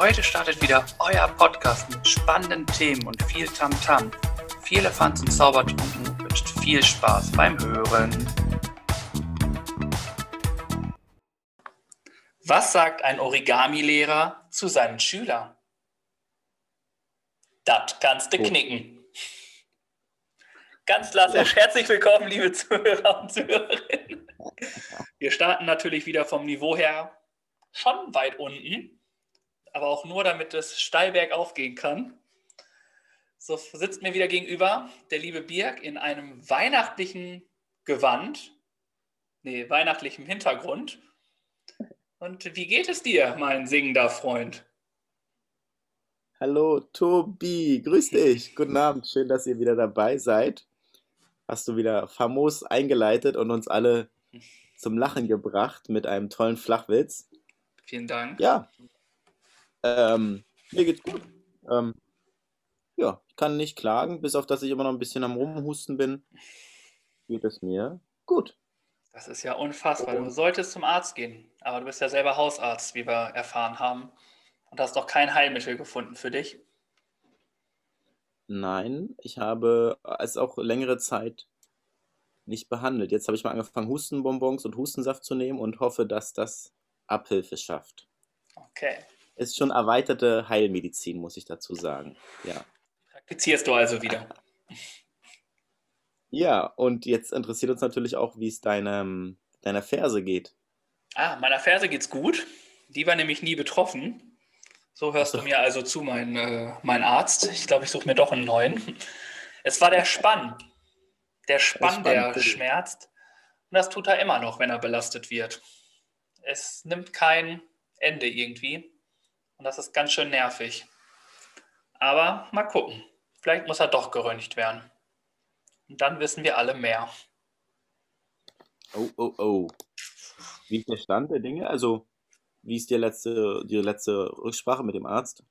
Heute startet wieder euer Podcast mit spannenden Themen und viel Tamtam. -Tam. Viel Elefanz und Zaubertrunken wünscht viel Spaß beim Hören. Was sagt ein Origami-Lehrer zu seinen Schülern? Das kannst du oh. knicken. Ganz klassisch. Herzlich willkommen, liebe Zuhörer und Zuhörerinnen. Wir starten natürlich wieder vom Niveau her schon weit unten, aber auch nur, damit es steil bergauf gehen kann. So sitzt mir wieder gegenüber der liebe Birg in einem weihnachtlichen Gewand, nee, weihnachtlichem Hintergrund. Und wie geht es dir, mein singender Freund? Hallo, Tobi, grüß dich. Guten Abend, schön, dass ihr wieder dabei seid. Hast du wieder famos eingeleitet und uns alle zum Lachen gebracht mit einem tollen Flachwitz. Vielen Dank. Ja. Ähm, mir geht's gut. Ähm, ja, ich kann nicht klagen, bis auf dass ich immer noch ein bisschen am Rumhusten bin. Geht es mir gut. Das ist ja unfassbar. Du solltest zum Arzt gehen, aber du bist ja selber Hausarzt, wie wir erfahren haben, und hast doch kein Heilmittel gefunden für dich. Nein, ich habe es auch längere Zeit nicht behandelt. Jetzt habe ich mal angefangen, Hustenbonbons und Hustensaft zu nehmen und hoffe, dass das Abhilfe schafft. Okay. Ist schon erweiterte Heilmedizin, muss ich dazu sagen. Ja. Praktizierst du also wieder? Ja, und jetzt interessiert uns natürlich auch, wie es deinem, deiner Ferse geht. Ah, meiner Ferse geht's gut. Die war nämlich nie betroffen. So hörst du mir also zu, mein, äh, mein Arzt. Ich glaube, ich suche mir doch einen neuen. Es war der Spann. Der Spann, der, der schmerzt. Und das tut er immer noch, wenn er belastet wird. Es nimmt kein Ende irgendwie. Und das ist ganz schön nervig. Aber mal gucken. Vielleicht muss er doch geröntgt werden. Und dann wissen wir alle mehr. Oh, oh, oh. Wie ist der Stand der Dinge? Also, wie ist die letzte, die letzte Rücksprache mit dem Arzt?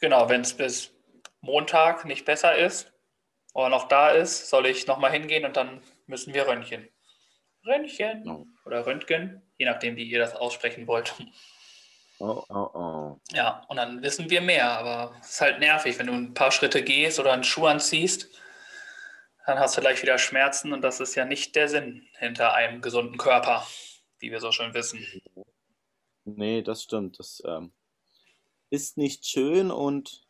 Genau, wenn es bis Montag nicht besser ist, oder noch da ist, soll ich nochmal hingehen und dann müssen wir Röntgen. Röntgen oh. oder Röntgen, je nachdem, wie ihr das aussprechen wollt. Oh, oh, oh. Ja, und dann wissen wir mehr, aber es ist halt nervig, wenn du ein paar Schritte gehst oder einen Schuh anziehst, dann hast du gleich wieder Schmerzen und das ist ja nicht der Sinn hinter einem gesunden Körper, wie wir so schön wissen. Nee, das stimmt. Das ähm, ist nicht schön und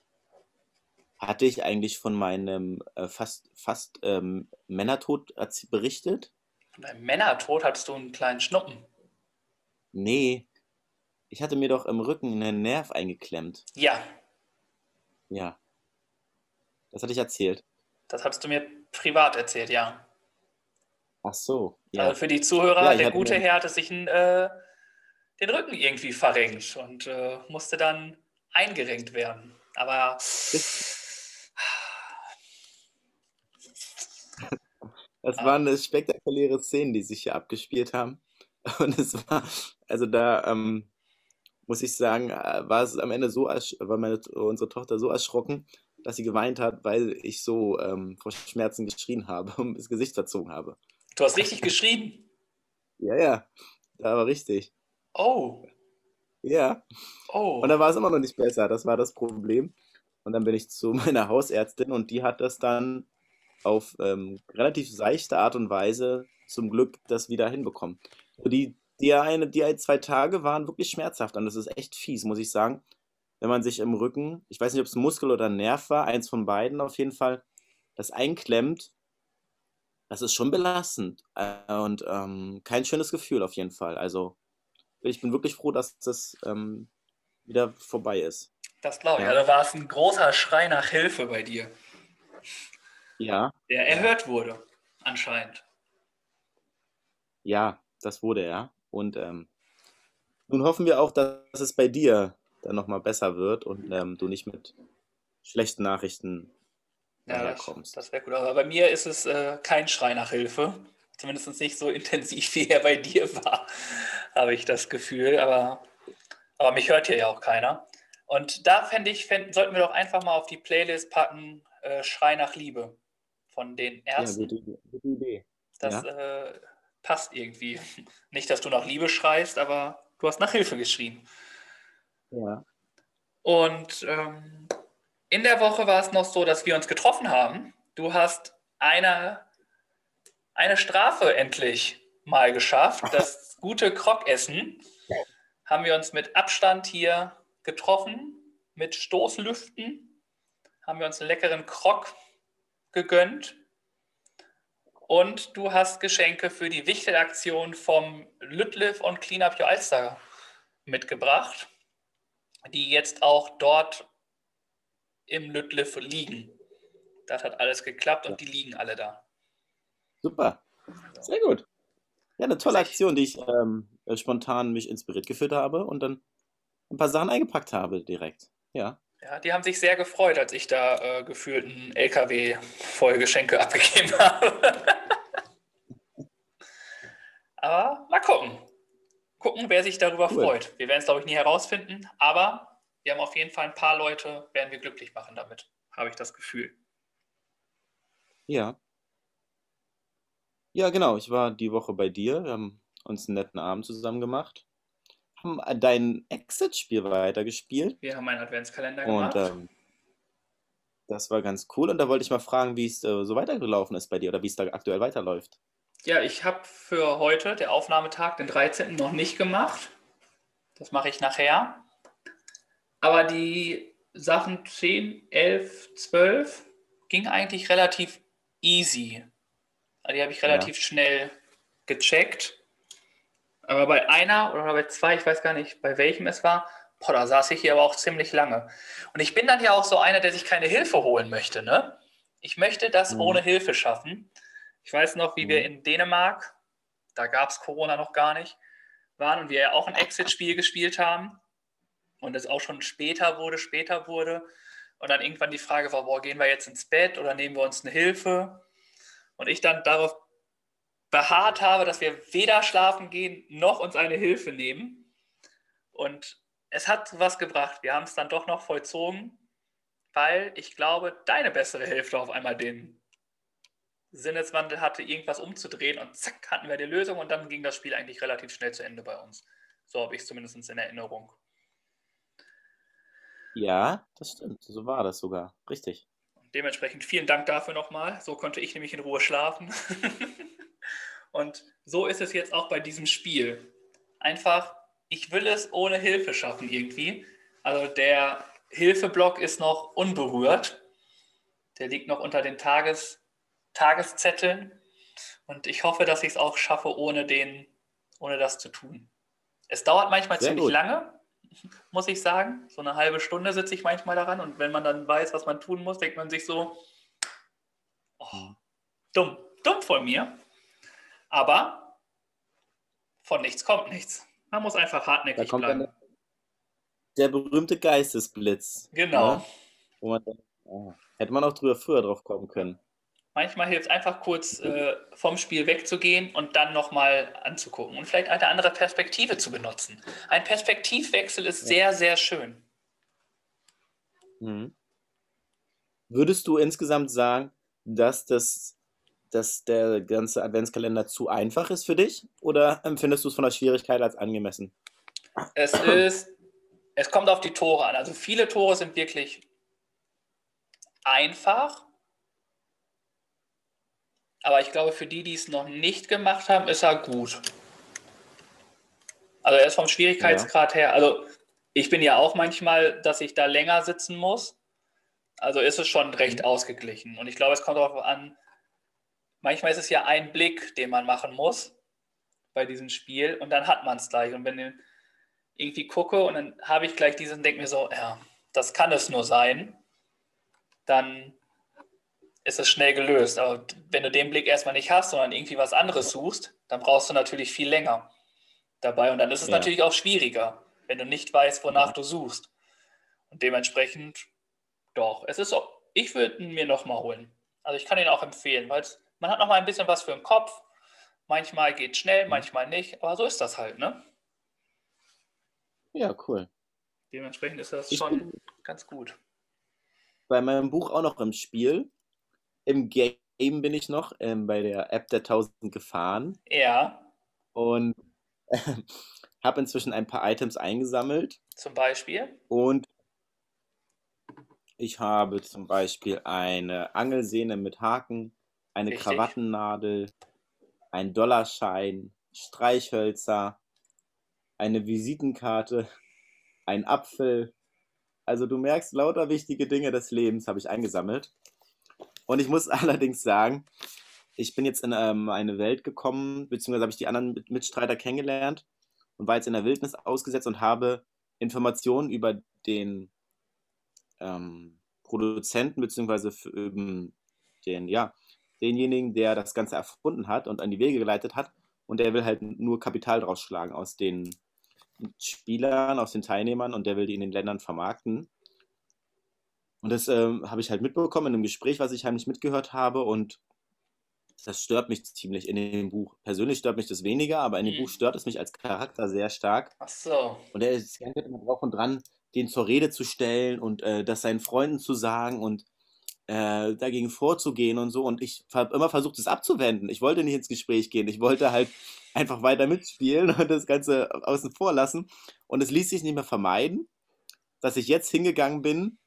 hatte ich eigentlich von meinem äh, fast, fast ähm, Männertod berichtet? Beim Männertod hattest du einen kleinen Schnuppen. Nee. Ich hatte mir doch im Rücken einen Nerv eingeklemmt. Ja. Ja. Das hatte ich erzählt. Das hattest du mir privat erzählt, ja. Ach so. Ja. Also für die Zuhörer, ja, der gute Herr hatte sich ein, äh, den Rücken irgendwie verrenkt und äh, musste dann eingerenkt werden. Aber. Das Das ah. waren spektakuläre Szenen, die sich hier abgespielt haben. Und es war, also da ähm, muss ich sagen, äh, war es am Ende so, war meine, unsere Tochter so erschrocken, dass sie geweint hat, weil ich so ähm, vor Schmerzen geschrien habe und das Gesicht verzogen habe. Du hast richtig geschrien? Ja, ja, da war richtig. Oh. Ja. Oh. Und da war es immer noch nicht besser, das war das Problem. Und dann bin ich zu meiner Hausärztin und die hat das dann auf ähm, relativ seichte Art und Weise zum Glück das wieder hinbekommen. Die, die, eine, die ein, zwei Tage waren wirklich schmerzhaft und das ist echt fies, muss ich sagen. Wenn man sich im Rücken, ich weiß nicht, ob es Muskel oder Nerv war, eins von beiden auf jeden Fall, das einklemmt, das ist schon belastend äh, und ähm, kein schönes Gefühl auf jeden Fall. Also ich bin wirklich froh, dass das ähm, wieder vorbei ist. Das glaube ich. Ja. Also war es ein großer Schrei nach Hilfe bei dir. Ja. Der erhört wurde, anscheinend. Ja, das wurde er. Und ähm, nun hoffen wir auch, dass es bei dir dann nochmal besser wird und ähm, du nicht mit schlechten Nachrichten ja, kommst. Das, das wäre gut. Aber bei mir ist es äh, kein Schrei nach Hilfe. Zumindest nicht so intensiv, wie er bei dir war, habe ich das Gefühl. Aber, aber mich hört hier ja auch keiner. Und da fände ich, fänd, sollten wir doch einfach mal auf die Playlist packen, äh, Schrei nach Liebe von den Ärzten. Ja, gute, gute Idee. Das ja. äh, passt irgendwie. Nicht, dass du nach Liebe schreist, aber du hast nach Hilfe geschrien. Ja. Und ähm, in der Woche war es noch so, dass wir uns getroffen haben. Du hast eine, eine Strafe endlich mal geschafft. Das gute Krogessen haben wir uns mit Abstand hier getroffen, mit Stoßlüften, haben wir uns einen leckeren Krog gegönnt. Und du hast Geschenke für die Wichtelaktion vom Lütliff und Clean Up Your Alster mitgebracht, die jetzt auch dort im Lütliff liegen. Das hat alles geklappt und die liegen alle da. Super. Sehr gut. Ja, eine tolle Aktion, die ich ähm, spontan mich inspiriert geführt habe und dann ein paar Sachen eingepackt habe direkt. Ja. Ja, die haben sich sehr gefreut, als ich da äh, gefühlt einen LKW voll Geschenke abgegeben habe. aber mal gucken. Gucken, wer sich darüber cool. freut. Wir werden es, glaube ich, nie herausfinden, aber wir haben auf jeden Fall ein paar Leute, werden wir glücklich machen damit, habe ich das Gefühl. Ja. Ja, genau. Ich war die Woche bei dir. Wir haben uns einen netten Abend zusammen gemacht. Haben dein Exit-Spiel weitergespielt. Wir haben einen Adventskalender gemacht. Und ähm, das war ganz cool. Und da wollte ich mal fragen, wie es äh, so weitergelaufen ist bei dir oder wie es da aktuell weiterläuft. Ja, ich habe für heute, der Aufnahmetag, den 13. noch nicht gemacht. Das mache ich nachher. Aber die Sachen 10, 11, 12 ging eigentlich relativ easy. Die habe ich relativ ja. schnell gecheckt. Aber bei einer oder bei zwei, ich weiß gar nicht, bei welchem es war, boah, da saß ich hier aber auch ziemlich lange. Und ich bin dann ja auch so einer, der sich keine Hilfe holen möchte. Ne? Ich möchte das mhm. ohne Hilfe schaffen. Ich weiß noch, wie mhm. wir in Dänemark, da gab es Corona noch gar nicht, waren und wir ja auch ein Exit-Spiel gespielt haben. Und es auch schon später wurde, später wurde. Und dann irgendwann die Frage war, boah, gehen wir jetzt ins Bett oder nehmen wir uns eine Hilfe? Und ich dann darauf beharrt habe, dass wir weder schlafen gehen noch uns eine Hilfe nehmen. Und es hat was gebracht. Wir haben es dann doch noch vollzogen, weil ich glaube, deine bessere Hälfte auf einmal den Sinneswandel hatte, irgendwas umzudrehen und zack, hatten wir die Lösung und dann ging das Spiel eigentlich relativ schnell zu Ende bei uns. So habe ich es zumindest in Erinnerung. Ja, das stimmt. So war das sogar. Richtig. Dementsprechend vielen Dank dafür nochmal. So konnte ich nämlich in Ruhe schlafen. und so ist es jetzt auch bei diesem Spiel. Einfach, ich will es ohne Hilfe schaffen irgendwie. Also der Hilfeblock ist noch unberührt. Der liegt noch unter den Tages, Tageszetteln. Und ich hoffe, dass ich es auch schaffe, ohne, den, ohne das zu tun. Es dauert manchmal Sehr ziemlich gut. lange, muss ich sagen. So eine halbe Stunde sitze ich manchmal daran und wenn man dann weiß, was man tun muss, denkt man sich so, oh, dumm, dumm von mir. Aber von nichts kommt nichts. Man muss einfach hartnäckig bleiben. Der berühmte Geistesblitz. Genau. Ne? Man, oh, hätte man auch drüber früher drauf kommen können. Manchmal hilft es einfach kurz äh, vom Spiel wegzugehen und dann nochmal anzugucken und vielleicht eine andere Perspektive zu benutzen. Ein Perspektivwechsel ist sehr, sehr schön. Mhm. Würdest du insgesamt sagen, dass, das, dass der ganze Adventskalender zu einfach ist für dich oder empfindest du es von der Schwierigkeit als angemessen? Es ist, es kommt auf die Tore an. Also viele Tore sind wirklich einfach aber ich glaube, für die, die es noch nicht gemacht haben, ist er gut. Also er ist vom Schwierigkeitsgrad ja. her. Also ich bin ja auch manchmal, dass ich da länger sitzen muss. Also ist es schon recht mhm. ausgeglichen. Und ich glaube, es kommt darauf an, manchmal ist es ja ein Blick, den man machen muss bei diesem Spiel und dann hat man es gleich. Und wenn ich irgendwie gucke und dann habe ich gleich diesen, denke mir so, ja, das kann es nur sein, dann ist es schnell gelöst. Aber wenn du den Blick erstmal nicht hast, sondern irgendwie was anderes suchst, dann brauchst du natürlich viel länger dabei. Und dann ist es ja. natürlich auch schwieriger, wenn du nicht weißt, wonach du suchst. Und dementsprechend, doch, es ist so, ich würde ihn mir nochmal holen. Also ich kann ihn auch empfehlen, weil man hat nochmal ein bisschen was für den Kopf. Manchmal geht schnell, mhm. manchmal nicht, aber so ist das halt, ne? Ja, cool. Dementsprechend ist das schon ganz gut. Bei meinem Buch auch noch im Spiel im Game bin ich noch ähm, bei der App der 1000 gefahren. Ja. Und äh, habe inzwischen ein paar Items eingesammelt. Zum Beispiel? Und Ich habe zum Beispiel eine Angelsehne mit Haken, eine Richtig. Krawattennadel, einen Dollarschein, Streichhölzer, eine Visitenkarte, ein Apfel. Also du merkst, lauter wichtige Dinge des Lebens habe ich eingesammelt. Und ich muss allerdings sagen, ich bin jetzt in ähm, eine Welt gekommen, beziehungsweise habe ich die anderen Mit- Mitstreiter kennengelernt und war jetzt in der Wildnis ausgesetzt und habe Informationen über den ähm, Produzenten, beziehungsweise f- ähm, den, ja, denjenigen, der das Ganze erfunden hat und an die Wege geleitet hat. Und der will halt nur Kapital draus schlagen aus den Spielern, aus den Teilnehmern und der will die in den Ländern vermarkten. Und das ähm, habe ich halt mitbekommen in einem Gespräch, was ich heimlich mitgehört habe. Und das stört mich ziemlich in dem Buch. Persönlich stört mich das weniger, aber in dem Mhm. Buch stört es mich als Charakter sehr stark. Ach so. Und er ist Zeit immer drauf und dran, den zur Rede zu stellen und äh, das seinen Freunden zu sagen und äh, dagegen vorzugehen und so. Und ich habe immer versucht, es abzuwenden. Ich wollte nicht ins Gespräch gehen. Ich wollte halt einfach weiter mitspielen und das Ganze außen vor lassen. Und es ließ sich nicht mehr vermeiden, dass ich jetzt hingegangen bin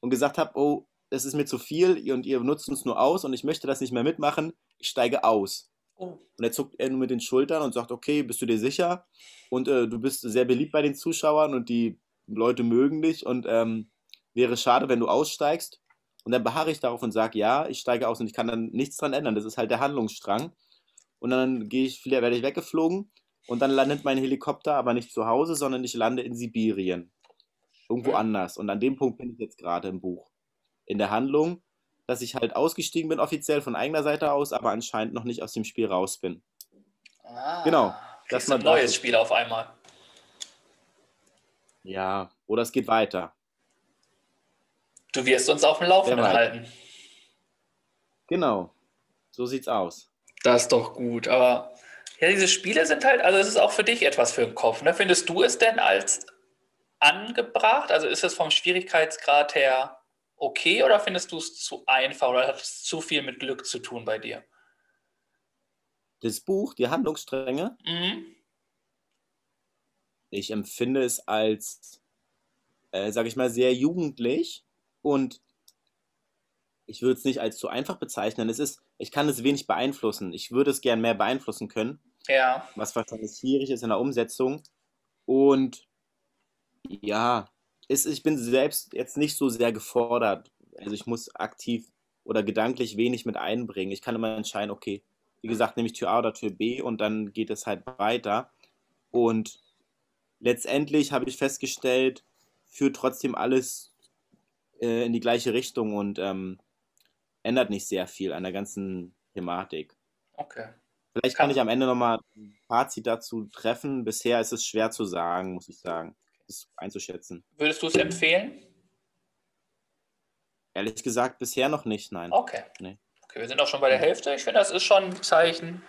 und gesagt habe, oh, es ist mir zu viel und ihr nutzt uns nur aus und ich möchte das nicht mehr mitmachen. Ich steige aus. Oh, Und er zuckt er nur mit den Schultern und sagt, okay, bist du dir sicher? Und äh, du bist sehr beliebt bei den Zuschauern und die Leute mögen dich und ähm, wäre schade, wenn du aussteigst. Und dann beharre ich darauf und sage, ja, ich steige aus und ich kann dann nichts dran ändern. Das ist halt der Handlungsstrang. Und dann gehe ich, werde ich weggeflogen und dann landet mein Helikopter aber nicht zu Hause, sondern ich lande in Sibirien. Irgendwo Mhm. anders. Und an dem Punkt bin ich jetzt gerade im Buch. In der Handlung, dass ich halt ausgestiegen bin, offiziell von eigener Seite aus, aber anscheinend noch nicht aus dem Spiel raus bin. ah, Genau, das du ein neues. Spiel auf einmal. Ja, oder es geht weiter. Du wirst uns auf dem Laufenden halten. Genau. So sieht's aus. Das ist doch gut. Aber ja, diese Spiele sind halt, also es ist auch für dich etwas für den Kopf. Ne? Findest du es denn als angebracht? Also ist es vom Schwierigkeitsgrad her okay oder findest du es zu einfach oder hat es zu viel mit Glück zu tun bei dir? Das Buch, die Handlungsstränge, Mhm. ich empfinde es als, äh, sag ich mal, sehr jugendlich und ich würde es nicht als zu einfach bezeichnen. Es ist, ich kann es wenig beeinflussen. Ich würde es gern mehr beeinflussen können, Ja, was wahrscheinlich schwierig ist in der Umsetzung. Und ja, es, ich bin selbst jetzt nicht so sehr gefordert. Also ich muss aktiv oder gedanklich wenig mit einbringen. Ich kann immer entscheiden, okay, wie gesagt, nehme ich Tür A oder Tür B und dann geht es halt weiter. Und letztendlich habe ich festgestellt, führt trotzdem alles äh, in die gleiche Richtung und ähm, ändert nicht sehr viel an der ganzen Thematik. okay. Vielleicht kann ich am Ende nochmal ein Fazit dazu treffen. Bisher ist es schwer zu sagen, muss ich sagen, das einzuschätzen. Würdest du es empfehlen? Ehrlich gesagt, bisher noch nicht, nein. Okay. Nee. Okay, wir sind auch schon bei der Hälfte. Ich finde, das ist schon ein Zeichen.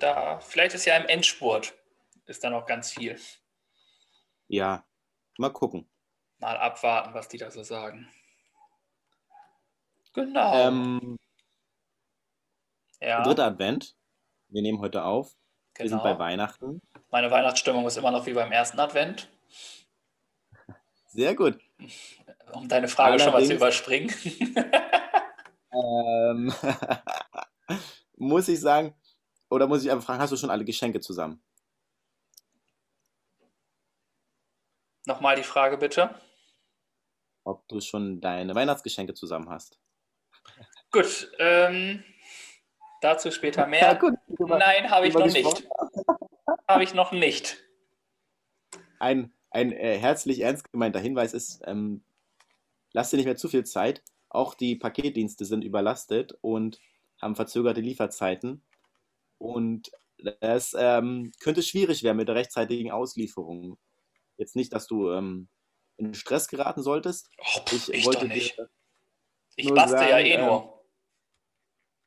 Da, vielleicht ist ja im Endspurt ist da noch ganz viel. Ja, mal gucken. Mal abwarten, was die da so sagen. Genau. Ähm, ja, Dritter Advent. Wir nehmen heute auf. Wir sind bei genau. Weihnachten. Meine Weihnachtsstimmung ist immer noch wie beim ersten Advent. Sehr gut. Um deine Frage schon mal zu Allerdings- überspringen. Ähm, muss ich sagen, oder muss ich einfach fragen, hast du schon alle Geschenke zusammen? Nochmal die Frage bitte. Ob du schon deine Weihnachtsgeschenke zusammen hast? Gut, ähm, dazu später Ja, mehr. gut. Nein, habe ich noch nicht. Habe ich noch nicht. Ein, ein äh, herzlich ernst gemeinter Hinweis ist, ähm, lass dir nicht mehr zu viel Zeit. Auch die Paketdienste sind überlastet und haben verzögerte Lieferzeiten. Und das ähm, könnte schwierig werden mit der rechtzeitigen Auslieferung. Jetzt nicht, dass du ähm, in Stress geraten solltest. Oh, pf, Ich, ich, wollte doch nicht. Ich nur bastel ja sagen, eh ähm, nur.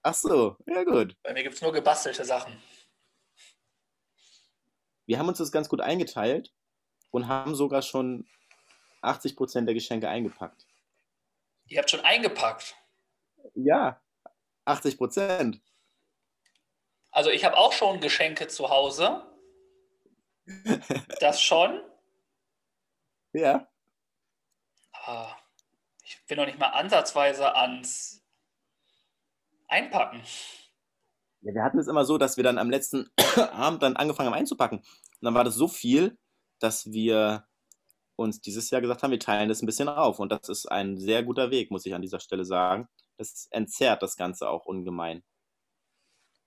Ach so, ja gut. Bei mir gibt es nur gebastelte Sachen. Wir haben uns das ganz gut eingeteilt und haben sogar schon 80% der Geschenke eingepackt. Ihr habt schon eingepackt. Ja, 80%. Also ich habe auch schon Geschenke zu Hause. Das schon. Ja. Ah, ich, bin noch nicht mal ansatzweise ans Einpacken. Ja, wir hatten es immer so, dass wir dann am letzten Abend dann angefangen haben einzupacken. Und dann war das so viel, dass wir uns dieses Jahr gesagt haben, wir teilen das ein bisschen auf. Und das ist ein sehr guter Weg, muss ich an dieser Stelle sagen. Das entzerrt das Ganze auch ungemein.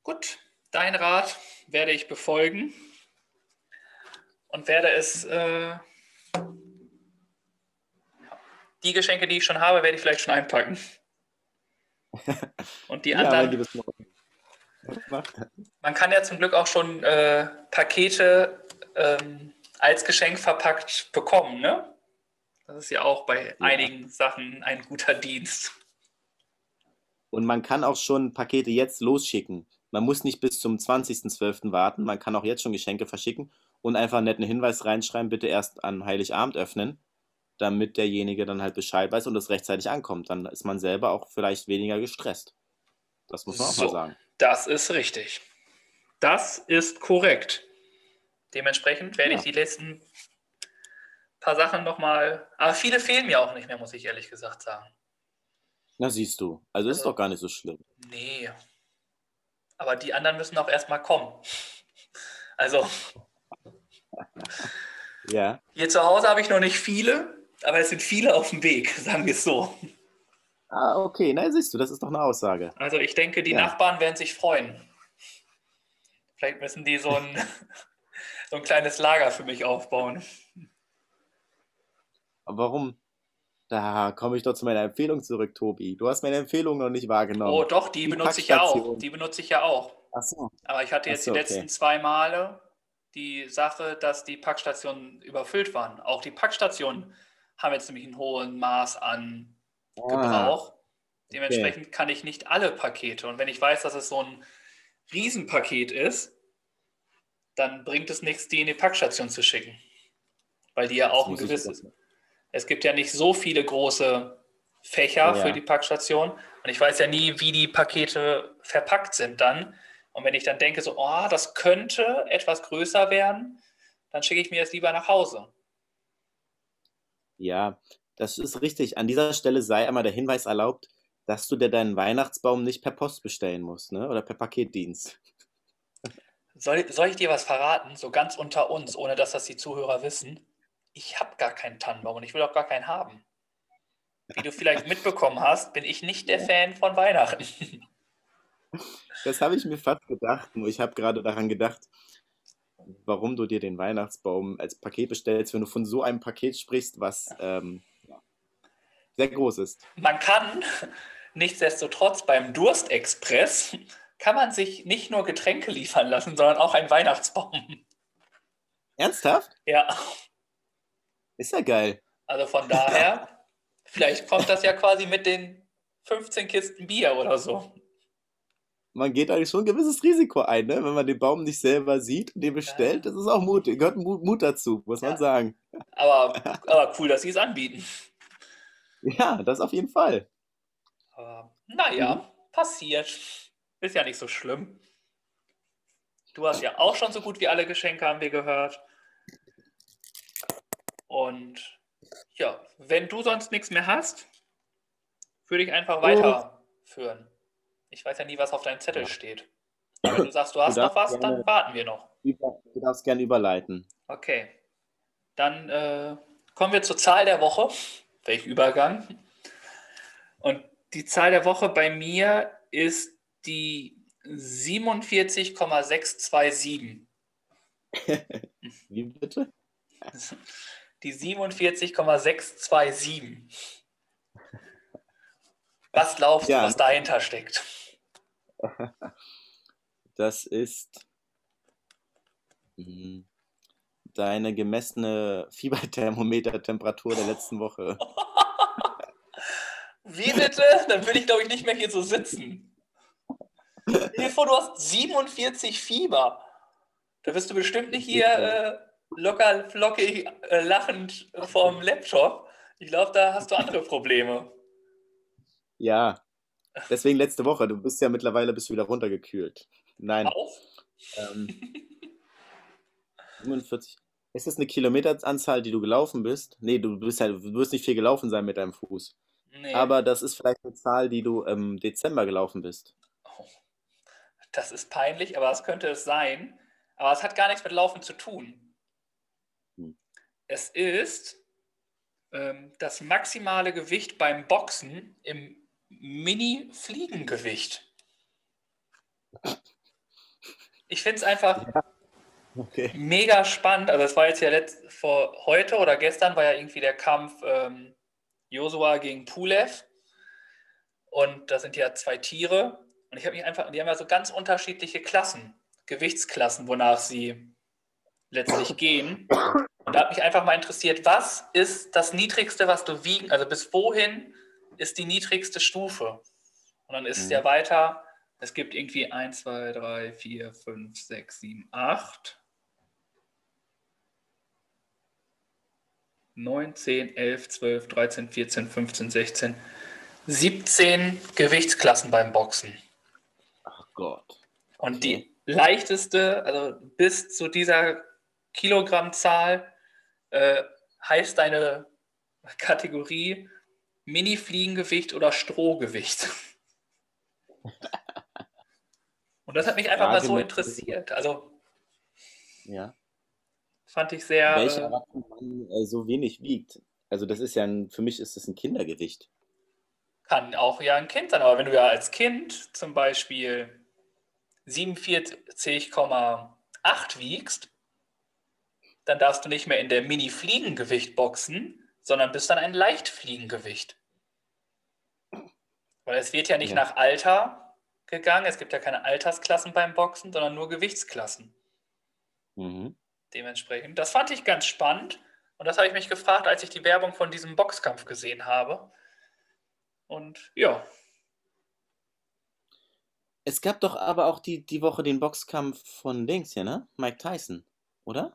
Gut, dein Rat werde ich befolgen und werde es. Äh, die Geschenke, die ich schon habe, werde ich vielleicht schon einpacken. Und die anderen. Ja, man kann ja zum Glück auch schon äh, Pakete ähm, als Geschenk verpackt bekommen, ne? Das ist ja auch bei ja. einigen Sachen ein guter Dienst. Und man kann auch schon Pakete jetzt losschicken. Man muss nicht bis zum 20.12. warten. Man kann auch jetzt schon Geschenke verschicken und einfach einen netten Hinweis reinschreiben, bitte erst an Heiligabend öffnen, damit derjenige dann halt Bescheid weiß und es rechtzeitig ankommt. Dann ist man selber auch vielleicht weniger gestresst. Das muss man so, auch mal sagen. Das ist richtig. Das ist korrekt. Dementsprechend werde ja. ich die letzten paar Sachen nochmal. Aber viele fehlen mir auch nicht mehr, muss ich ehrlich gesagt sagen. Na, siehst du. Also, also ist doch gar nicht so schlimm. Nee. Aber die anderen müssen auch erstmal kommen. Also. ja. Hier zu Hause habe ich noch nicht viele, aber es sind viele auf dem Weg, sagen wir es so. Ah, okay. Na, siehst du, das ist doch eine Aussage. Also, ich denke, die ja. Nachbarn werden sich freuen. Vielleicht müssen die so ein so ein kleines Lager für mich aufbauen. Warum? Da komme ich doch zu meiner Empfehlung zurück, Tobi. Du hast meine Empfehlung noch nicht wahrgenommen. Oh, doch, die, die benutze ich ja auch. Die benutze ich ja auch. Ach so. Aber ich hatte jetzt so, die letzten okay. zwei Male die Sache, dass die Packstationen überfüllt waren. Auch die Packstationen haben jetzt nämlich ein hohes Maß an ah, Gebrauch. Dementsprechend okay. kann ich nicht alle Pakete. Und wenn ich weiß, dass es so ein Riesenpaket ist, dann bringt es nichts, die in die Packstation zu schicken. Weil die ja auch ein gewisses. Es gibt ja nicht so viele große Fächer ja. für die Packstation. Und ich weiß ja nie, wie die Pakete verpackt sind dann. Und wenn ich dann denke, so, oh, das könnte etwas größer werden, dann schicke ich mir das lieber nach Hause. Ja, das ist richtig. An dieser Stelle sei einmal der Hinweis erlaubt, dass du dir deinen Weihnachtsbaum nicht per Post bestellen musst, ne? Oder per Paketdienst. Soll, soll ich dir was verraten, so ganz unter uns, ohne dass das die Zuhörer wissen? Ich habe gar keinen Tannenbaum und ich will auch gar keinen haben. Wie du vielleicht mitbekommen hast, bin ich nicht der Fan von Weihnachten. Das habe ich mir fast gedacht, nur ich habe gerade daran gedacht, warum du dir den Weihnachtsbaum als Paket bestellst, wenn du von so einem Paket sprichst, was ähm, sehr groß ist. Man kann nichtsdestotrotz beim Durstexpress kann man sich nicht nur Getränke liefern lassen, sondern auch einen Weihnachtsbaum. Ernsthaft? Ja. Ist ja geil. Also von daher, vielleicht kommt das ja quasi mit den 15 Kisten Bier oder so. Man geht eigentlich schon ein gewisses Risiko ein, ne? wenn man den Baum nicht selber sieht und den bestellt. Ja. Das ist auch mutig, gehört Mut, Mut dazu, muss ja. man sagen. Aber, aber cool, dass sie es anbieten. Ja, das auf jeden Fall. Aber, naja, mhm. passiert. Ist ja nicht so schlimm. Du hast ja auch schon so gut wie alle Geschenke, haben wir gehört. Und ja, wenn du sonst nichts mehr hast, würde ich einfach weiterführen. Ich weiß ja nie, was auf deinem Zettel steht. wenn du sagst, du hast du noch was, dann warten wir noch. Du darfst gerne überleiten. Okay. Dann äh, kommen wir zur Zahl der Woche. Welch Übergang. Und die Zahl der Woche bei mir ist die 47,627. Wie bitte? Die 47,627. Was glaubst ja. du, was dahinter steckt? Das ist deine gemessene Fieberthermometertemperatur der letzten Woche. Wie bitte? Dann würde ich, glaube ich, nicht mehr hier so sitzen. Stell dir vor, du hast 47 Fieber. Da wirst du bestimmt nicht hier äh, locker, flockig, äh, lachend vorm Laptop. Ich glaube, da hast du andere Probleme. Ja, deswegen letzte Woche. Du bist ja mittlerweile bist du wieder runtergekühlt. Nein. Auf? Ähm, 47. Ist das eine Kilometeranzahl, die du gelaufen bist? Nee, du bist halt, du wirst nicht viel gelaufen sein mit deinem Fuß. Nee. Aber das ist vielleicht eine Zahl, die du im Dezember gelaufen bist. Oh, das ist peinlich, aber es könnte es sein. Aber es hat gar nichts mit Laufen zu tun. Hm. Es ist ähm, das maximale Gewicht beim Boxen im Mini-Fliegengewicht. Ich finde es einfach ja. okay. mega spannend. Also es war jetzt ja letzt, vor heute oder gestern war ja irgendwie der Kampf ähm, Josua gegen Pulev. Und das sind ja zwei Tiere. Und ich habe mich einfach, die haben ja so ganz unterschiedliche Klassen, Gewichtsklassen, wonach sie letztlich gehen. Und da hat mich einfach mal interessiert, was ist das Niedrigste, was du wiegen, also bis wohin ist die niedrigste Stufe? Und dann ist mhm. es ja weiter, es gibt irgendwie 1, 2, 3, 4, 5, 6, 7, 8. 9, 10, 11, 12, 13, 14, 15, 16, 17 Gewichtsklassen beim Boxen. Ach Gott. Und die leichteste, also bis zu dieser Kilogrammzahl, äh, heißt deine Kategorie Mini-Fliegengewicht oder Strohgewicht? Und das hat mich einfach ja, mal so interessiert. Also, ja. fand ich sehr. Welcher äh, Mann äh, so wenig wiegt? Also, das ist ja ein, für mich ist das ein Kindergewicht. Kann auch ja ein Kind sein, aber wenn du ja als Kind zum Beispiel 47,8 wiegst, dann darfst du nicht mehr in der Mini-Fliegengewicht boxen, sondern bist dann ein Leichtfliegengewicht. Weil es wird ja nicht ja. nach Alter gegangen, es gibt ja keine Altersklassen beim Boxen, sondern nur Gewichtsklassen. Mhm. Dementsprechend. Das fand ich ganz spannend und das habe ich mich gefragt, als ich die Werbung von diesem Boxkampf gesehen habe. Und ja. Es gab doch aber auch die, die Woche den Boxkampf von Dings hier, ne? Mike Tyson, oder?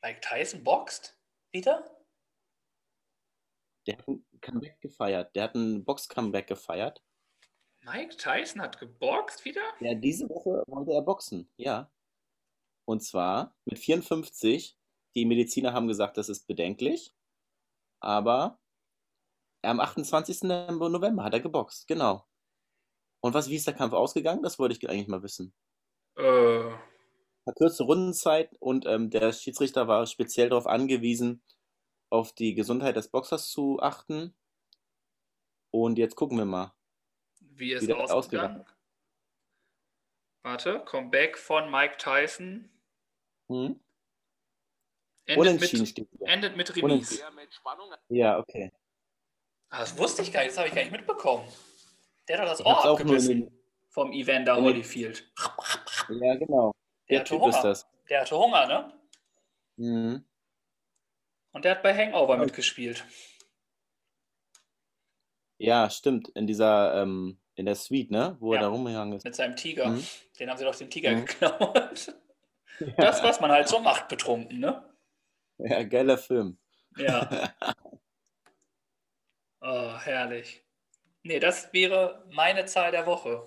Mike Tyson boxt wieder? Der hat ein Comeback gefeiert. Der hat ein Box-Comeback gefeiert. Mike Tyson hat geboxt wieder? Ja, diese Woche wollte er boxen, ja. Und zwar mit 54. Die Mediziner haben gesagt, das ist bedenklich. Aber am 28. November hat er geboxt, genau. Und was, wie ist der Kampf ausgegangen? Das wollte ich eigentlich mal wissen. Äh, verkürzte Rundenzeit und ähm, der Schiedsrichter war speziell darauf angewiesen, auf die Gesundheit des Boxers zu achten. Und jetzt gucken wir mal. Wie es ausgegangen Warte, Comeback von Mike Tyson. Hm? Endet, mit, endet mit Remis. Ja, okay. Ah, das wusste ich gar nicht, das habe ich gar nicht mitbekommen. Der hat doch das Ohr abgebissen vom Evander Holyfield. Ja, genau. Der, der typ Hunger. ist das. Der hatte Hunger, ne? Mhm. Und der hat bei Hangover mitgespielt. Ja, stimmt. In dieser, ähm, in der Suite, ne? Wo ja. er da rumgegangen ist. Mit seinem Tiger. Mhm. Den haben sie doch den Tiger mhm. geklaut. Ja. Das, was man halt so macht, betrunken, ne? Ja, geiler Film. Ja. oh, herrlich. Nee, das wäre meine Zahl der Woche.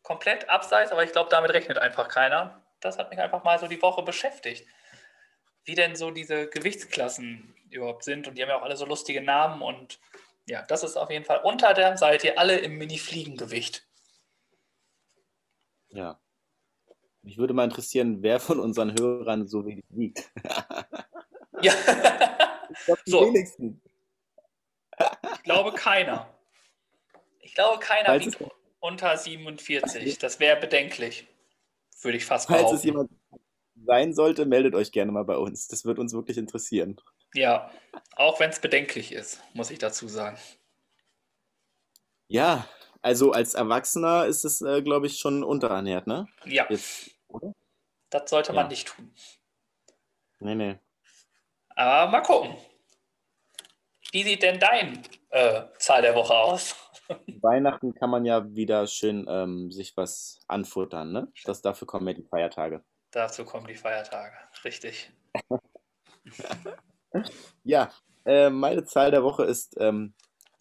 Komplett abseits, aber ich glaube, damit rechnet einfach keiner das hat mich einfach mal so die Woche beschäftigt. Wie denn so diese Gewichtsklassen überhaupt sind. Und die haben ja auch alle so lustige Namen. Und ja, das ist auf jeden Fall unter der seid ihr alle im Mini-Fliegengewicht. Ja. Mich würde mal interessieren, wer von unseren Hörern so wenig wiegt. ja. ich glaube, so. wenigsten. Ich glaube keiner. Ich glaube, keiner Falls wiegt unter 47. Das wäre bedenklich würde ich fast behaupten. Falls es jemand sein sollte, meldet euch gerne mal bei uns. Das wird uns wirklich interessieren. Ja, auch wenn es bedenklich ist, muss ich dazu sagen. Ja, also als Erwachsener ist es, äh, glaube ich, schon unterernährt, ne? Ja. Jetzt, das sollte man nicht tun. Nee, nee. Aber mal gucken. Wie sieht denn dein äh, Zahl der Woche aus? Weihnachten kann man ja wieder schön ähm, sich was anfuttern, ne? Das, dafür kommen ja die Feiertage. Dazu kommen die Feiertage, richtig. ja, äh, meine Zahl der Woche ist. Ähm,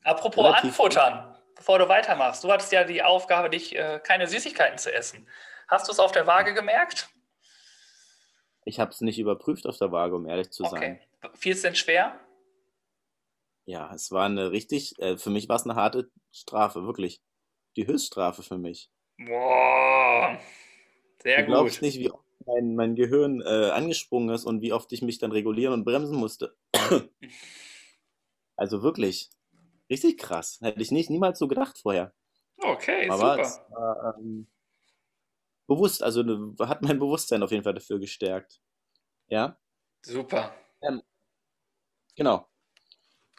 Apropos anfuttern, bevor du weitermachst. Du hattest ja die Aufgabe, dich äh, keine Süßigkeiten zu essen. Hast du es auf der Waage gemerkt? Ich habe es nicht überprüft auf der Waage, um ehrlich zu okay. sein. Fiel es denn schwer? Ja, es war eine richtig, äh, für mich war es eine harte Strafe, wirklich. Die Höchststrafe für mich. Boah, sehr Du glaubst gut. nicht, wie oft mein, mein Gehirn äh, angesprungen ist und wie oft ich mich dann regulieren und bremsen musste. Also wirklich, richtig krass. Hätte ich nicht niemals so gedacht vorher. Okay, Aber super. war ähm, bewusst, also ne, hat mein Bewusstsein auf jeden Fall dafür gestärkt. Ja, Super. ähm, genau.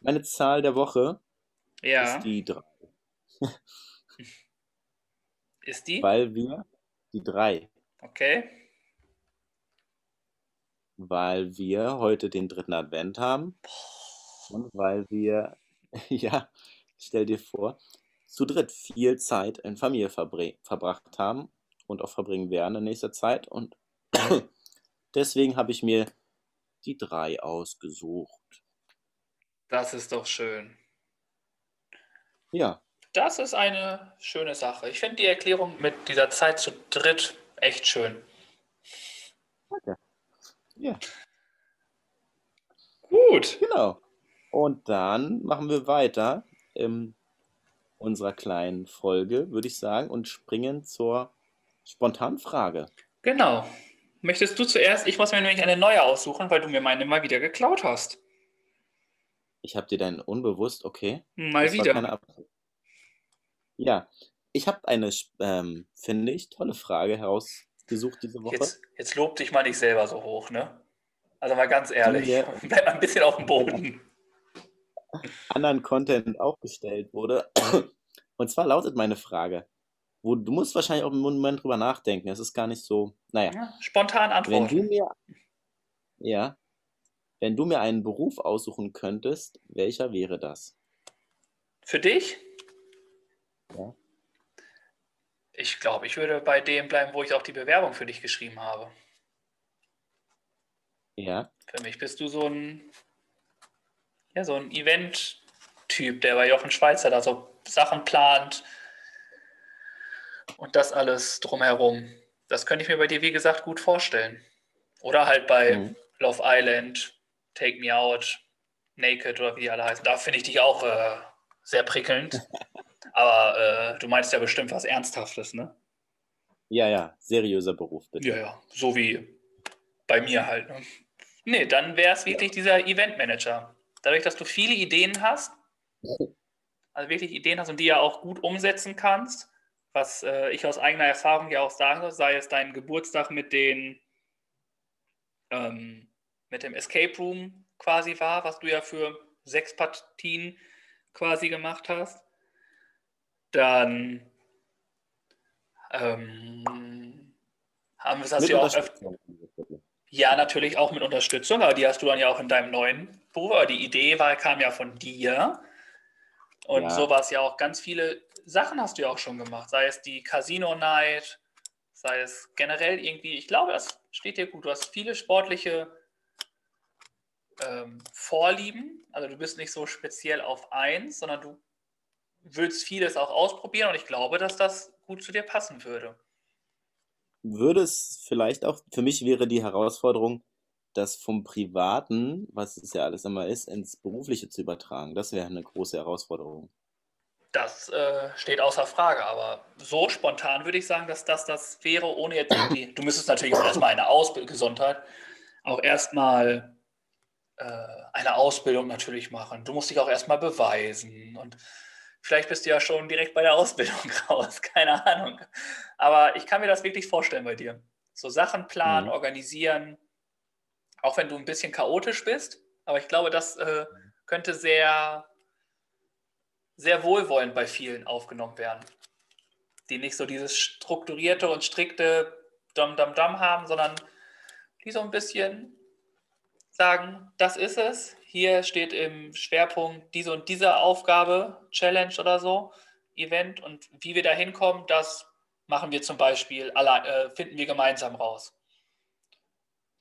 Meine Zahl der Woche ist Ja, die drei, ist die? weil wir die drei, Okay. Weil wir heute den dritten Advent haben und weil wir, ja, stell dir vor, zu dritt viel Zeit in Familie verbracht haben und auch verbringen werden in nächster Zeit. Und deswegen habe ich mir die drei ausgesucht. Das ist doch schön. Ja, Das ist eine schöne Sache. Ich finde die Erklärung mit dieser Zeit zu dritt echt schön. danke. Ja, Gut. genau. Und dann machen wir weiter in unserer kleinen Folge, würde ich sagen, und springen zur Spontanfrage. Genau. Möchtest du zuerst? Ich muss mir nämlich eine neue aussuchen, weil du mir meine mal wieder geklaut hast. Ich habe dir dein unbewusst, okay? Mal Das wieder. Ja, ich habe eine, ähm, finde ich, tolle Frage herausgesucht diese Woche, Jetzt, jetzt lob dich mal nicht selber so hoch, ne? Also mal ganz ehrlich. mir Bleib mal ein bisschen auf dem Boden. anderen Content auch gestellt wurde. Und zwar lautet meine Frage, wo du musst wahrscheinlich auch einen Moment drüber nachdenken. Es ist gar nicht so, naja, Ja, Spontan wenn du antworten. mir, ja, wenn du mir einen Beruf aussuchen könntest, welcher wäre das? Für dich? Ja. Ich glaube, ich würde bei dem bleiben, wo ich auch die Bewerbung für dich geschrieben habe. Ja, Für mich bist du so ein, ja, so ein Event-Typ, der bei Jochen Schweizer da so Sachen plant und das alles drumherum. Das könnte ich mir bei dir, wie gesagt, gut vorstellen. Oder halt bei mhm. Love Island, Take Me Out, Naked oder wie die alle heißen. Da finde ich dich auch äh, sehr prickelnd. Aber äh, du meinst ja bestimmt was Ernsthaftes, ne? Ja, ja, seriöser Beruf, bitte. Ja, ja, so wie bei mir halt. Ne? Nee, dann wäre es wirklich dieser Eventmanager. Dadurch, dass du viele Ideen hast, also wirklich Ideen hast und die ja auch gut umsetzen kannst, was äh, ich aus eigener Erfahrung ja auch soll, sei es dein Geburtstag mit den ähm, mit dem Escape Room quasi war, was du ja für sechs Partien quasi gemacht hast, dann ähm, haben wir das Mit ja auch öfter. Ja, natürlich auch mit Unterstützung, aber die hast du dann ja auch in deinem neuen. Aber die Idee war, kam ja von dir. Und Ja. so war es ja auch. Ganz viele Sachen hast du ja auch schon gemacht. Sei es die Casino Night, sei es generell irgendwie. Ich glaube, das steht dir gut. Du hast viele sportliche ähm, Vorlieben. Also du bist nicht so speziell auf eins, sondern du willst vieles auch ausprobieren. Und ich glaube, dass das gut zu dir passen würde. Würde es vielleicht auch, für mich wäre die Herausforderung, das vom Privaten, was es ja alles immer ist, ins Berufliche zu übertragen. Das wäre eine große Herausforderung. Das äh, steht außer Frage, aber so spontan würde ich sagen, dass das das wäre, ohne jetzt irgendwie. Du müsstest natürlich auch erstmal eine Ausbildung, Gesundheit, auch erstmal äh, eine Ausbildung natürlich machen. Du musst dich auch erstmal beweisen und vielleicht bist du ja schon direkt bei der Ausbildung raus, keine Ahnung. Aber ich kann mir das wirklich vorstellen bei dir. So Sachen planen, Mhm. organisieren, auch wenn du ein bisschen chaotisch bist, aber ich glaube, das äh, könnte sehr sehr wohlwollend bei vielen aufgenommen werden, die nicht so dieses strukturierte und strikte Dam haben, sondern die so ein bisschen sagen, das ist es, hier steht im Schwerpunkt diese und diese Aufgabe, Challenge oder so, Event und wie wir da hinkommen, das machen wir zum Beispiel, alle, äh, finden wir gemeinsam raus.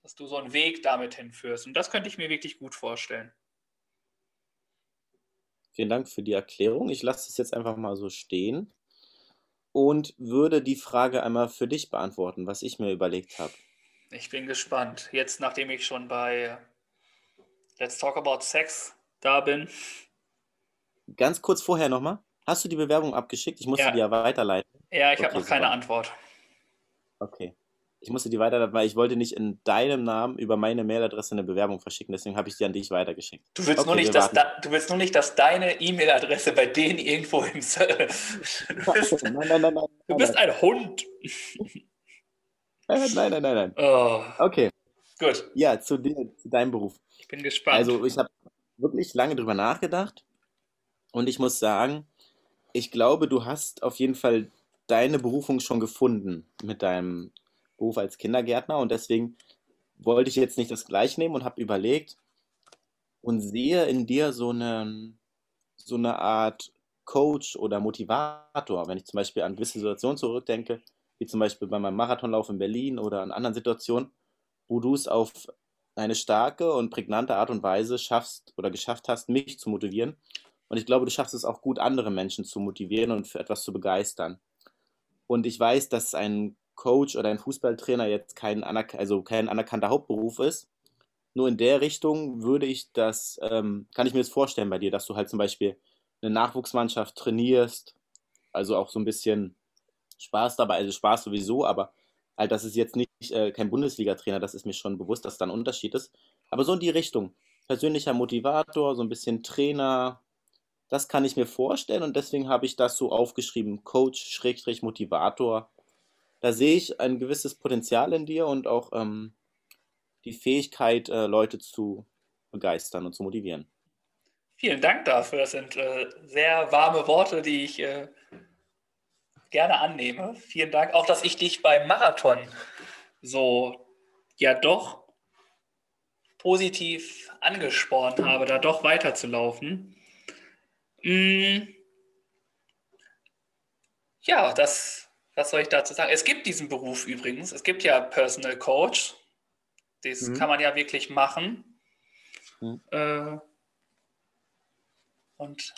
Dass du so einen Weg damit hinführst. Und das könnte ich mir wirklich gut vorstellen. Vielen Dank für die Erklärung. Ich lasse es jetzt einfach mal so stehen und würde die Frage einmal für dich beantworten, was ich mir überlegt habe. Ich bin gespannt. Jetzt, nachdem ich schon bei Let's Talk About Sex da bin, ganz kurz vorher nochmal. Hast du die Bewerbung abgeschickt? Ich musste Ja. die ja weiterleiten. Ja, ich Okay, habe noch keine super. Antwort. Okay. Ich musste die weiterleiten, weil ich wollte nicht in deinem Namen über meine Mailadresse eine Bewerbung verschicken, deswegen habe ich die an dich weitergeschickt. Du willst, Okay, nur nicht, dass da, du willst nur nicht, dass deine E-Mail-Adresse bei denen irgendwo im. Du bist, Nein, nein, nein, nein. du bist ein Hund. Nein, nein, nein, nein, nein. Oh, Okay, gut, ja, zu, dir, zu deinem Beruf. ich bin gespannt. Also ich habe wirklich lange drüber nachgedacht und ich muss sagen, ich glaube, du hast auf jeden Fall deine Berufung schon gefunden mit deinem Beruf als Kindergärtner und deswegen wollte ich jetzt nicht das gleich nehmen und habe überlegt und sehe in dir so eine, so eine Art Coach oder Motivator, wenn ich zum Beispiel an gewisse Situationen zurückdenke, wie zum Beispiel bei meinem Marathonlauf in Berlin oder an anderen Situationen, wo du es auf eine starke und prägnante Art und Weise schaffst oder geschafft hast, mich zu motivieren. Und ich glaube, du schaffst es auch gut, andere Menschen zu motivieren und für etwas zu begeistern. Und ich weiß, dass ein Coach oder ein Fußballtrainer jetzt kein, anerk also kein anerkannter Hauptberuf ist. Nur in der Richtung würde ich das, ähm, kann ich mir das vorstellen bei dir, dass du halt zum Beispiel eine Nachwuchsmannschaft trainierst, also auch so ein bisschen Spaß dabei, also Spaß sowieso, aber halt, das ist jetzt nicht äh, kein Bundesliga-Trainer, das ist mir schon bewusst, dass da ein Unterschied ist. Aber so in die Richtung. Persönlicher Motivator, so ein bisschen Trainer, das kann ich mir vorstellen und deswegen habe ich das so aufgeschrieben, Coach, Schrägstrich, Motivator. Da sehe ich ein gewisses Potenzial in dir und auch ähm, die Fähigkeit, äh, Leute zu begeistern und zu motivieren. Vielen Dank dafür. Das sind äh, sehr warme Worte, die ich äh, gerne annehme. Vielen Dank auch, dass ich dich beim Marathon so ja doch positiv angespornt habe, da doch weiterzulaufen. Mm. Ja, das, was soll ich dazu sagen? Es gibt diesen Beruf übrigens. Es gibt ja Personal Coach. Das Mhm. kann man ja wirklich machen. Mhm. Äh, und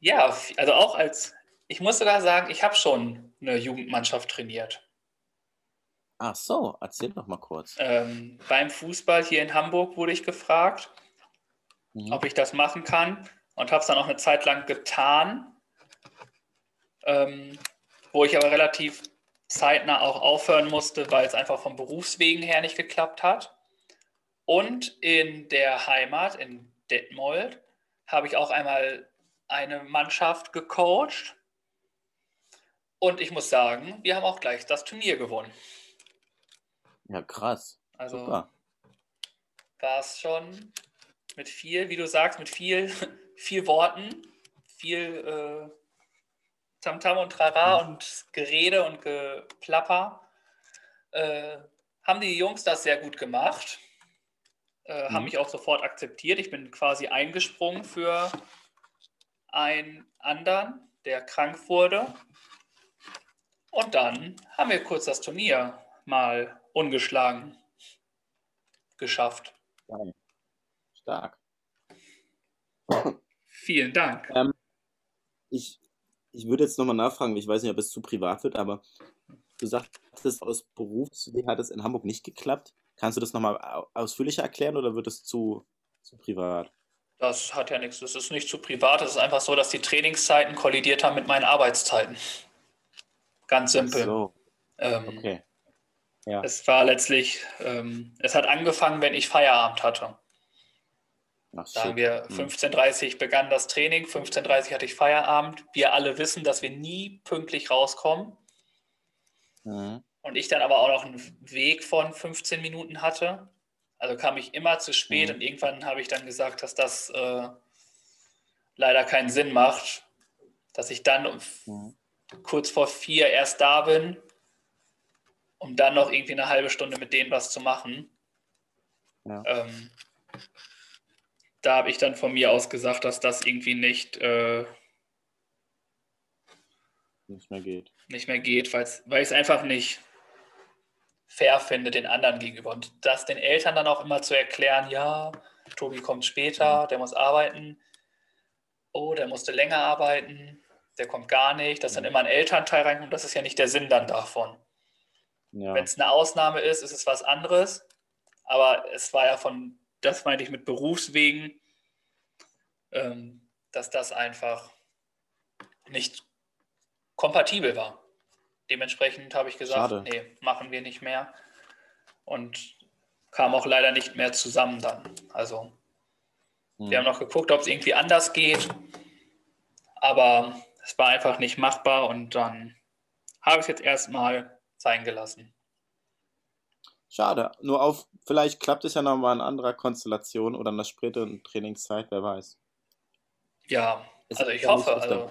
ja, also auch als, ich muss sogar sagen, ich habe schon eine Jugendmannschaft trainiert. Ach so, erzähl doch mal kurz. Ähm, beim Fußball hier in Hamburg wurde ich gefragt, Mhm. ob ich das machen kann und habe es dann auch eine Zeit lang getan, ähm, wo ich aber relativ zeitnah auch aufhören musste, weil es einfach vom Berufswegen her nicht geklappt hat. Und in der Heimat, in Detmold, habe ich auch einmal eine Mannschaft gecoacht. Und ich muss sagen, wir haben auch gleich das Turnier gewonnen. Ja, krass. Also war es schon mit viel, wie du sagst, mit viel, viel Worten, viel äh, Tamtam und Trara und Gerede und Geplapper. Äh, haben die Jungs das sehr gut gemacht, äh, haben Mhm. mich auch sofort akzeptiert. Ich bin quasi eingesprungen für einen anderen, der krank wurde. Und dann haben wir kurz das Turnier mal ungeschlagen geschafft. Stark. Vielen Dank. Ähm, ich, ich würde jetzt nochmal nachfragen, ich weiß nicht, ob es zu privat wird, aber du sagtest, aus Berufswegen hat es in Hamburg nicht geklappt. Kannst du das nochmal au- ausführlicher erklären oder wird es zu, zu privat? Das hat ja nichts, das ist nicht zu privat, es ist einfach so, dass die Trainingszeiten kollidiert haben mit meinen Arbeitszeiten. Ganz simpel. so, Ähm, okay. Ja. Es war letztlich, ähm, es hat angefangen, wenn ich Feierabend hatte. Ach, Sagen shit. wir, Hm. 15.30 Uhr begann das Training, 15.30 Uhr hatte ich Feierabend. Wir alle wissen, dass wir nie pünktlich rauskommen. Mhm. Und ich dann aber auch noch einen Weg von 15 Minuten hatte. Also kam ich immer zu spät Mhm. und irgendwann habe ich dann gesagt, dass das äh, leider keinen Sinn macht, dass ich dann Mhm. Kurz vor vier erst da bin, um dann noch irgendwie eine halbe Stunde mit denen was zu machen. Ja. Ähm, da habe ich dann von mir aus gesagt, dass das irgendwie nicht, äh, Nicht mehr geht. nicht mehr geht, weil ich es einfach nicht fair finde den anderen gegenüber. Und das den Eltern dann auch immer zu erklären, ja, Tobi kommt später, der muss arbeiten. Oh, der musste länger arbeiten, der kommt gar nicht. Dass dann immer ein Elternteil reinkommt, das ist ja nicht der Sinn dann davon. Ja. Wenn es eine Ausnahme ist, ist es was anderes. Aber es war ja von, das meinte ich mit Berufswegen, ähm, dass das einfach nicht kompatibel war. Dementsprechend habe ich gesagt, Schade. nee, machen wir nicht mehr. Und kam auch leider nicht mehr zusammen dann. Also hm. wir haben noch geguckt, ob es irgendwie anders geht, aber es war einfach nicht machbar und dann habe ich es jetzt erstmal sein gelassen. Schade. Nur auf, vielleicht klappt es ja nochmal in anderer Konstellation oder in der späteren Trainingszeit, wer weiß. Ja, es also ich hoffe. Also,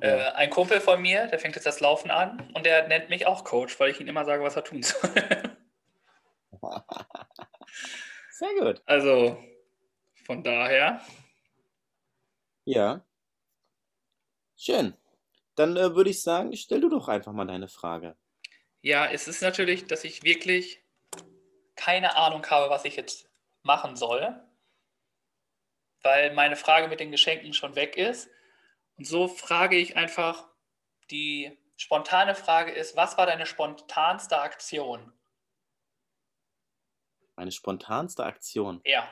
äh, ein Kumpel von mir, der fängt jetzt das Laufen an und der nennt mich auch Coach, weil ich ihm immer sage, was er tun soll. Sehr gut. Also von daher. Ja. Schön. Dann äh, würde ich sagen, stell du doch einfach mal deine Frage. Ja, es ist natürlich, dass ich wirklich keine Ahnung habe, was ich jetzt machen soll, weil meine Frage mit den Geschenken schon weg ist. Und so frage ich einfach, die spontane Frage ist, was war deine spontanste Aktion? Meine spontanste Aktion? Ja.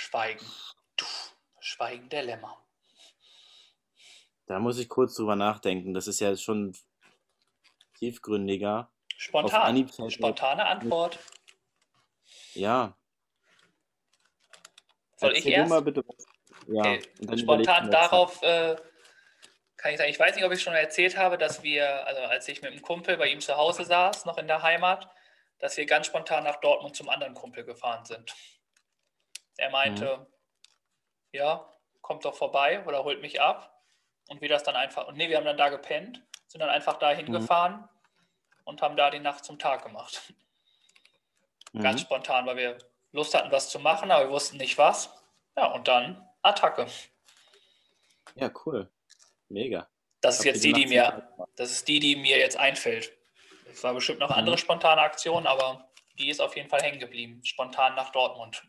Schweigen. Schweigen der Lämmer. Da muss ich kurz drüber nachdenken. Das ist ja schon tiefgründiger. Spontan. Spontane Antwort. Ja, soll Erzähl ich erst? Mal bitte. Ja, okay. Spontan darauf äh, kann ich sagen, ich weiß nicht, ob ich schon erzählt habe, dass wir, also als ich mit einem Kumpel bei ihm zu Hause saß, noch in der Heimat, dass wir ganz spontan nach Dortmund zum anderen Kumpel gefahren sind. Er meinte, mhm. ja, kommt doch vorbei oder holt mich ab. Und wir das dann einfach, und nee, wir haben dann da gepennt, sind dann einfach da hingefahren mhm. und haben da die Nacht zum Tag gemacht. Mhm. Ganz spontan, weil wir Lust hatten, was zu machen, aber wir wussten nicht was. Ja, und dann Attacke. Ja, cool. Mega. Das ist jetzt die, die mir, das ist die, die mir jetzt einfällt. Es war bestimmt noch mhm. andere spontane Aktionen, aber die ist auf jeden Fall hängen geblieben. Spontan nach Dortmund.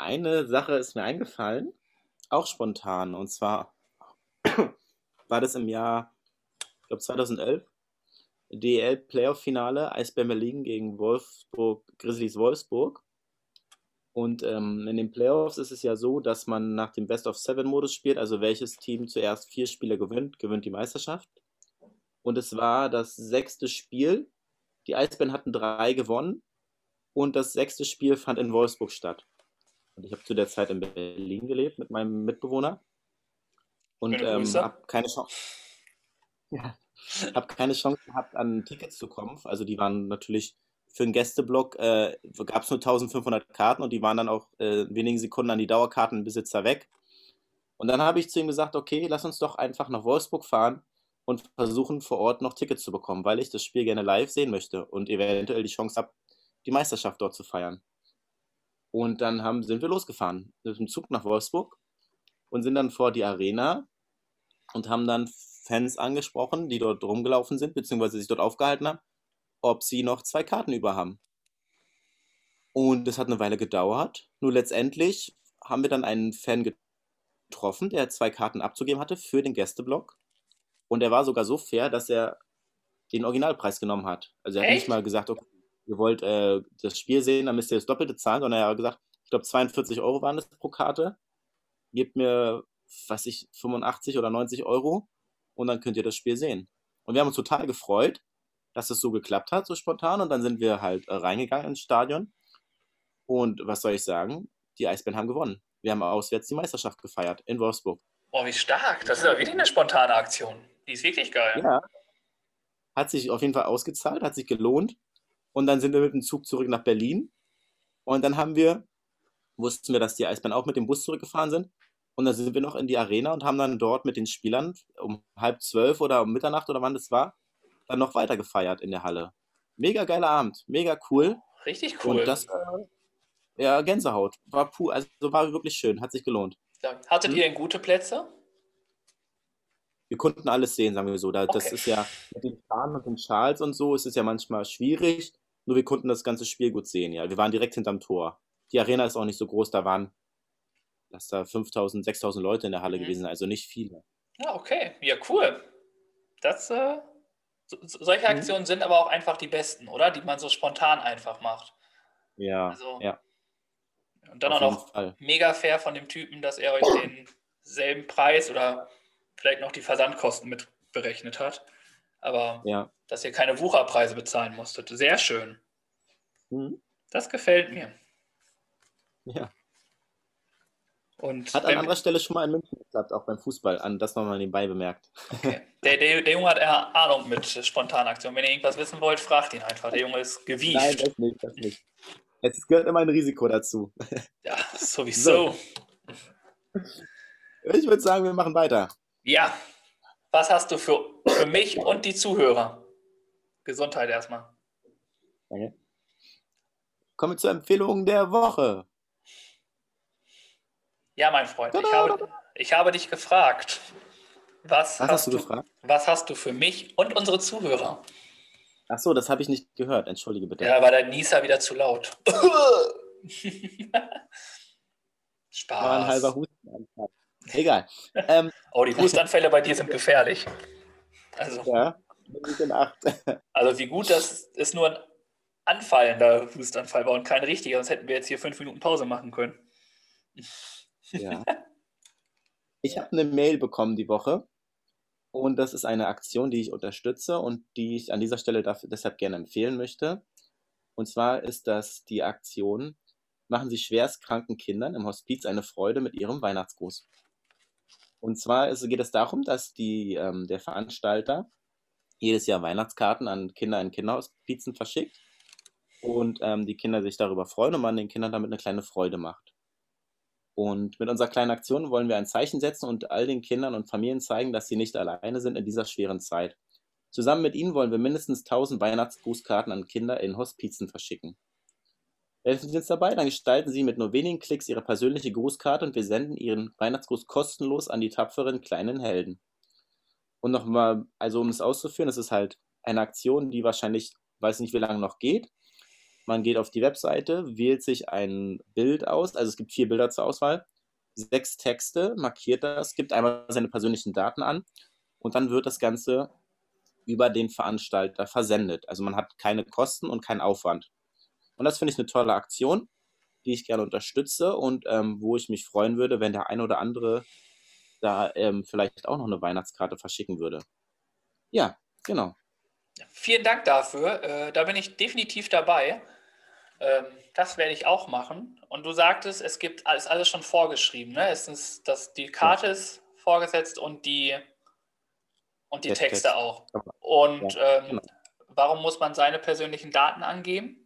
Eine Sache ist mir eingefallen, auch spontan. Und zwar war das im Jahr, ich glaube 2011, DL Playoff Finale Eisbär Berlin gegen Wolfsburg, Grizzlies Wolfsburg. Und ähm, in den Playoffs ist es ja so, dass man nach dem Best of Seven Modus spielt, also welches Team zuerst vier Spiele gewinnt, gewinnt die Meisterschaft. Und es war das sechste Spiel. Die Eisbären hatten drei gewonnen und das sechste Spiel fand in Wolfsburg statt. Und ich habe zu der Zeit in Berlin gelebt mit meinem Mitbewohner und ähm, habe keine Chance. Ja, habe keine Chance gehabt, an Tickets zu kommen. Also die waren natürlich für den Gästeblock, äh, gab es nur 1500 Karten und die waren dann auch äh, in wenigen Sekunden an die Dauerkartenbesitzer weg. Und dann habe ich zu ihm gesagt, okay, lass uns doch einfach nach Wolfsburg fahren und versuchen vor Ort noch Tickets zu bekommen, weil ich das Spiel gerne live sehen möchte und eventuell die Chance habe, die Meisterschaft dort zu feiern. Und dann haben, sind wir losgefahren mit dem Zug nach Wolfsburg und sind dann vor die Arena und haben dann Fans angesprochen, die dort rumgelaufen sind, beziehungsweise sich dort aufgehalten haben, ob sie noch zwei Karten über haben. Und das hat eine Weile gedauert. Nur letztendlich haben wir dann einen Fan getroffen, der zwei Karten abzugeben hatte für den Gästeblock. Und er war sogar so fair, dass er den Originalpreis genommen hat. Also er hat Echt? nicht mal gesagt, okay, ihr wollt äh, das Spiel sehen, dann müsst ihr das Doppelte zahlen, sondern er hat gesagt, ich glaube 42 Euro waren das pro Karte. Gebt mir, was ich, 85 oder 90 Euro und dann könnt ihr das Spiel sehen. Und wir haben uns total gefreut, dass es so geklappt hat, so spontan. Und dann sind wir halt äh, reingegangen ins Stadion. Und was soll ich sagen? Die Eisbären haben gewonnen. Wir haben auswärts die Meisterschaft gefeiert in Wolfsburg. Oh, wie stark. Das ist ja wirklich eine spontane Aktion. Die ist wirklich geil. Ja. Hat sich auf jeden Fall ausgezahlt, hat sich gelohnt. Und dann sind wir mit dem Zug zurück nach Berlin. Und dann haben wir, wussten wir, dass die Eisbären auch mit dem Bus zurückgefahren sind. Und dann sind wir noch in die Arena und haben dann dort mit den Spielern um halb zwölf oder um Mitternacht oder wann das war, dann noch weiter gefeiert in der Halle. Mega geiler Abend, mega cool. Richtig cool. Und das, äh, ja, Gänsehaut. War pur, also war wirklich schön, hat sich gelohnt. Hattet hm? ihr gute Plätze? Wir konnten alles sehen, sagen wir so. Da, okay. Das ist ja mit den Fahnen und den Schals und so, ist es ja manchmal schwierig. Nur wir konnten das ganze Spiel gut sehen, ja. Wir waren direkt hinterm Tor. Die Arena ist auch nicht so groß, da waren dass da 5000, 6000 Leute in der Halle mhm. gewesen also nicht viele. Ja, okay. Ja, cool. Das äh, So, solche mhm. Aktionen mhm. sind aber auch einfach die besten, oder? Die man so spontan einfach macht. Ja. Also, ja. Und dann Auf auch noch Fall. mega fair von dem Typen, dass er euch denselben Preis oder vielleicht noch die Versandkosten mit berechnet hat. Aber ja. dass ihr keine Wucherpreise bezahlen musstet. Sehr schön. Mhm. Das gefällt mir. Ja. Und hat an anderer Stelle schon mal in München geklappt, auch beim Fußball, an das nochmal nebenbei bemerkt. Okay. Der, der, der, Junge hat eher Ahnung mit Spontanaktionen. Wenn ihr irgendwas wissen wollt, fragt ihn einfach. Der Junge ist gewieft. Nein, das nicht, das nicht. Es gehört immer ein Risiko dazu. Ja, sowieso. So. Ich würde sagen, wir machen weiter. Ja. Was hast du für, für mich und die Zuhörer? Gesundheit erstmal. Danke. Kommen wir zur Empfehlung der Woche. Ja, mein Freund, ich habe, ich habe dich gefragt. Was, was hast, hast, du gefragt? Was hast du für mich und unsere Zuhörer? Ach so, das habe ich nicht gehört. Entschuldige bitte. Ja, war der Nieser wieder zu laut. Spaß. War ein halber Hustenanfall. Egal. Ähm, oh, die Hustanfälle bei dir sind gefährlich. Also, ja, in Acht. also wie gut, dass es nur ein anfallender Hustanfall war und kein richtiger, sonst hätten wir jetzt hier fünf Minuten Pause machen können. Ja. Ich habe eine Mail bekommen die Woche und das ist eine Aktion, die ich unterstütze und die ich an dieser Stelle dafür, deshalb gerne empfehlen möchte. Und zwar ist das die Aktion Machen Sie schwerstkranken Kindern im Hospiz eine Freude mit Ihrem Weihnachtsgruß. Und zwar ist, geht es darum, dass die, ähm, der Veranstalter jedes Jahr Weihnachtskarten an Kinder in Kinderhospizen verschickt und ähm, die Kinder sich darüber freuen und man den Kindern damit eine kleine Freude macht. Und mit unserer kleinen Aktion wollen wir ein Zeichen setzen und all den Kindern und Familien zeigen, dass sie nicht alleine sind in dieser schweren Zeit. Zusammen mit ihnen wollen wir mindestens 1000 Weihnachtsgrußkarten an Kinder in Hospizen verschicken. Helfen Sie uns dabei, dann gestalten Sie mit nur wenigen Klicks Ihre persönliche Grußkarte und wir senden Ihren Weihnachtsgruß kostenlos an die tapferen kleinen Helden. Und nochmal, also um es auszuführen, es ist halt eine Aktion, die wahrscheinlich, weiß nicht wie lange noch geht, man geht auf die Webseite, wählt sich ein Bild aus, also es gibt vier Bilder zur Auswahl, sechs Texte, markiert das, gibt einmal seine persönlichen Daten an und dann wird das Ganze über den Veranstalter versendet. Also man hat keine Kosten und keinen Aufwand. Und das finde ich eine tolle Aktion, die ich gerne unterstütze und ähm, wo ich mich freuen würde, wenn der eine oder andere da ähm, vielleicht auch noch eine Weihnachtskarte verschicken würde. Ja, genau. Vielen Dank dafür. Äh, da bin ich definitiv dabei. Ähm, das werde ich auch machen. Und du sagtest, es gibt alles, alles schon vorgeschrieben. Ne? Es ist, dass die Karte ja. ist vorgesetzt und die, und die Texte Text. auch. Und ja, ähm, genau. warum muss man seine persönlichen Daten angeben?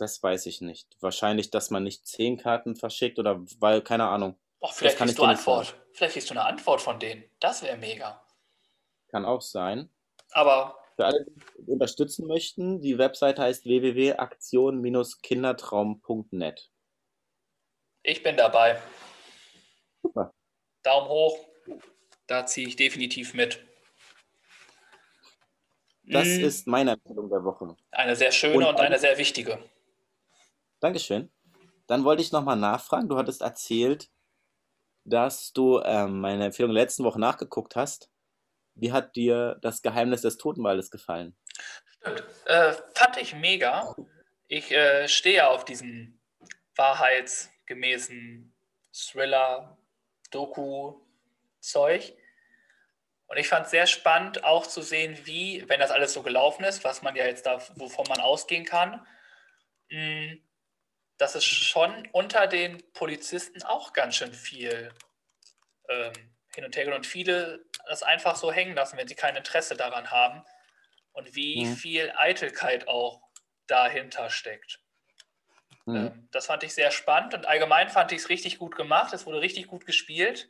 Das weiß ich nicht. Wahrscheinlich, dass man nicht zehn Karten verschickt oder weil, keine Ahnung. Och, vielleicht kriegst du Antwort. Vielleicht kriegst du eine Antwort von denen. Das wäre mega. Kann auch sein. Aber für alle, die unterstützen möchten, die Webseite heißt www.aktion-kindertraum.net. Ich bin dabei. Super. Daumen hoch. Da ziehe ich definitiv mit. Das hm. ist meine Empfehlung der Woche. Eine sehr schöne und, und eine sehr wichtige. Dankeschön. Dann wollte ich nochmal nachfragen. Du hattest erzählt, dass du ähm, meine Empfehlung letzten Woche nachgeguckt hast. Wie hat dir das Geheimnis des Totenwaldes gefallen? Stimmt. Äh, fand ich mega. Ich äh, stehe auf diesen wahrheitsgemäßen Thriller, Doku-Zeug. Und ich fand es sehr spannend, auch zu sehen, wie, wenn das alles so gelaufen ist, was man ja jetzt da, wovon man ausgehen kann, mh, dass es schon unter den Polizisten auch ganz schön viel ähm, hin und her geht und viele das einfach so hängen lassen, wenn sie kein Interesse daran haben und wie mhm. viel Eitelkeit auch dahinter steckt. Mhm. Ähm, das fand ich sehr spannend und allgemein fand ich es richtig gut gemacht. Es wurde richtig gut gespielt.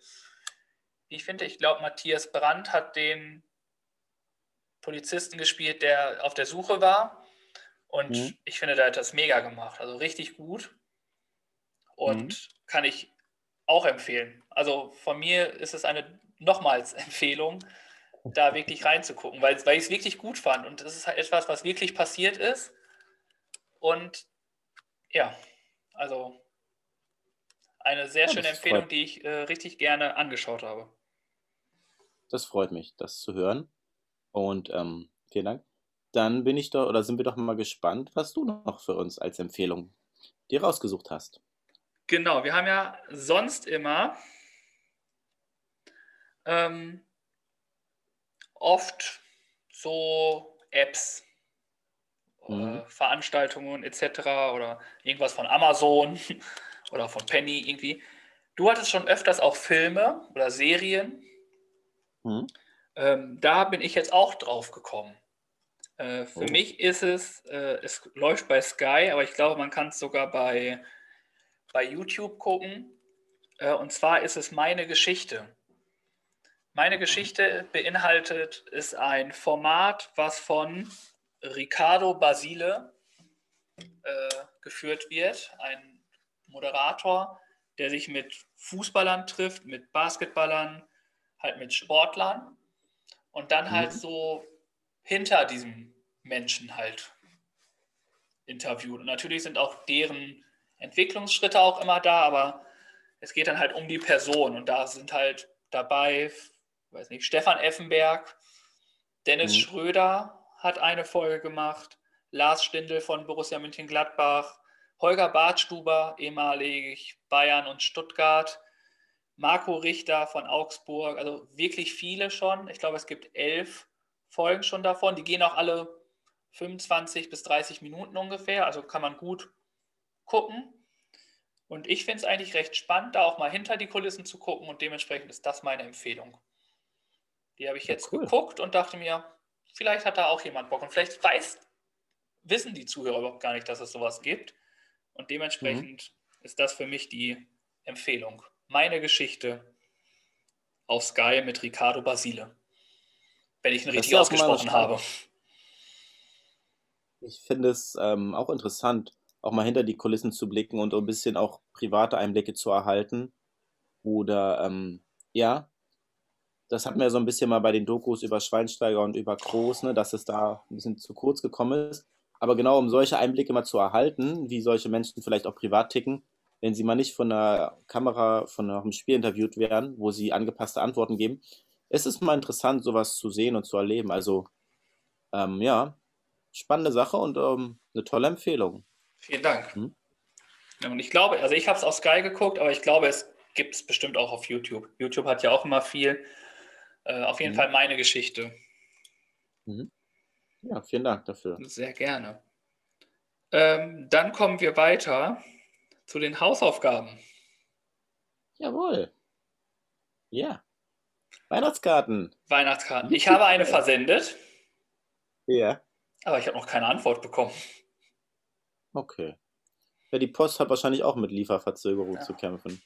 Ich finde, ich glaube, Matthias Brandt hat den Polizisten gespielt, der auf der Suche war. Und mhm. ich finde, der hat das mega gemacht. Also richtig gut. Und mhm. kann ich auch empfehlen. Also von mir ist es eine nochmals Empfehlung, da wirklich reinzugucken, weil, weil ich es wirklich gut fand. Und es ist halt etwas, was wirklich passiert ist. Und ja, also eine sehr ja, schöne Empfehlung, die ich äh, richtig gerne angeschaut habe. Das freut mich, das zu hören. Und ähm, vielen Dank. Dann bin ich doch, oder sind wir doch mal gespannt, was du noch für uns als Empfehlung dir rausgesucht hast. Genau, wir haben ja sonst immer ähm, oft so Apps, mhm. äh, Veranstaltungen etc. oder irgendwas von Amazon oder von Penny irgendwie. Du hattest schon öfters auch Filme oder Serien. Mhm. Ähm, da bin ich jetzt auch drauf gekommen. Äh, für oh. mich ist es, äh, es läuft bei Sky, aber ich glaube, man kann es sogar bei, bei YouTube gucken. Äh, und zwar ist es meine Geschichte. Meine Geschichte beinhaltet, ist ein Format, was von Ricardo Basile äh, geführt wird, ein Moderator, der sich mit Fußballern trifft, mit Basketballern, halt mit Sportlern und dann halt mhm. so hinter diesem Menschen halt interviewt. Und natürlich sind auch deren Entwicklungsschritte auch immer da, aber es geht dann halt um die Person und da sind halt dabei, weiß nicht, Stefan Effenberg, Dennis mhm. Schröder hat eine Folge gemacht, Lars Stindl von Borussia Mönchengladbach, Holger Bartstuber, ehemalig Bayern und Stuttgart, Marco Richter von Augsburg, also wirklich viele schon. Ich glaube, es gibt elf Folgen schon davon. Die gehen auch alle 25 bis 30 Minuten ungefähr, also kann man gut gucken. Und ich finde es eigentlich recht spannend, da auch mal hinter die Kulissen zu gucken und dementsprechend ist das meine Empfehlung. Die habe ich jetzt ja, cool. geguckt und dachte mir, vielleicht hat da auch jemand Bock und vielleicht weiß, wissen die Zuhörer überhaupt gar nicht, dass es sowas gibt. Und dementsprechend mhm. ist das für mich die Empfehlung. Meine Geschichte auf Sky mit Ricardo Basile. Wenn ich ihn richtig ausgesprochen habe. Ich finde es ähm, auch interessant, auch mal hinter die Kulissen zu blicken und ein bisschen auch private Einblicke zu erhalten. Oder ähm, ja, das hatten wir so ein bisschen mal bei den Dokus über Schweinsteiger und über Kroos, ne, dass es da ein bisschen zu kurz gekommen ist. Aber genau, um solche Einblicke mal zu erhalten, wie solche Menschen vielleicht auch privat ticken, wenn sie mal nicht von der Kamera, von einem Spiel interviewt werden, wo sie angepasste Antworten geben, ist es mal interessant, sowas zu sehen und zu erleben. Also, ähm, ja, spannende Sache und ähm, eine tolle Empfehlung. Vielen Dank. Hm? Und ich glaube, also ich habe es auf Sky geguckt, aber ich glaube, es gibt es bestimmt auch auf YouTube. YouTube hat ja auch immer viel. Äh, auf jeden mhm. Fall meine Geschichte. Mhm. Ja, vielen Dank dafür. Sehr gerne. Ähm, dann kommen wir weiter zu den Hausaufgaben. Jawohl. Ja. Weihnachtskarten. Weihnachtskarten. Ich habe eine versendet. Ja. Aber ich habe noch keine Antwort bekommen. Okay. Ja, die Post hat wahrscheinlich auch mit Lieferverzögerung ja. zu kämpfen.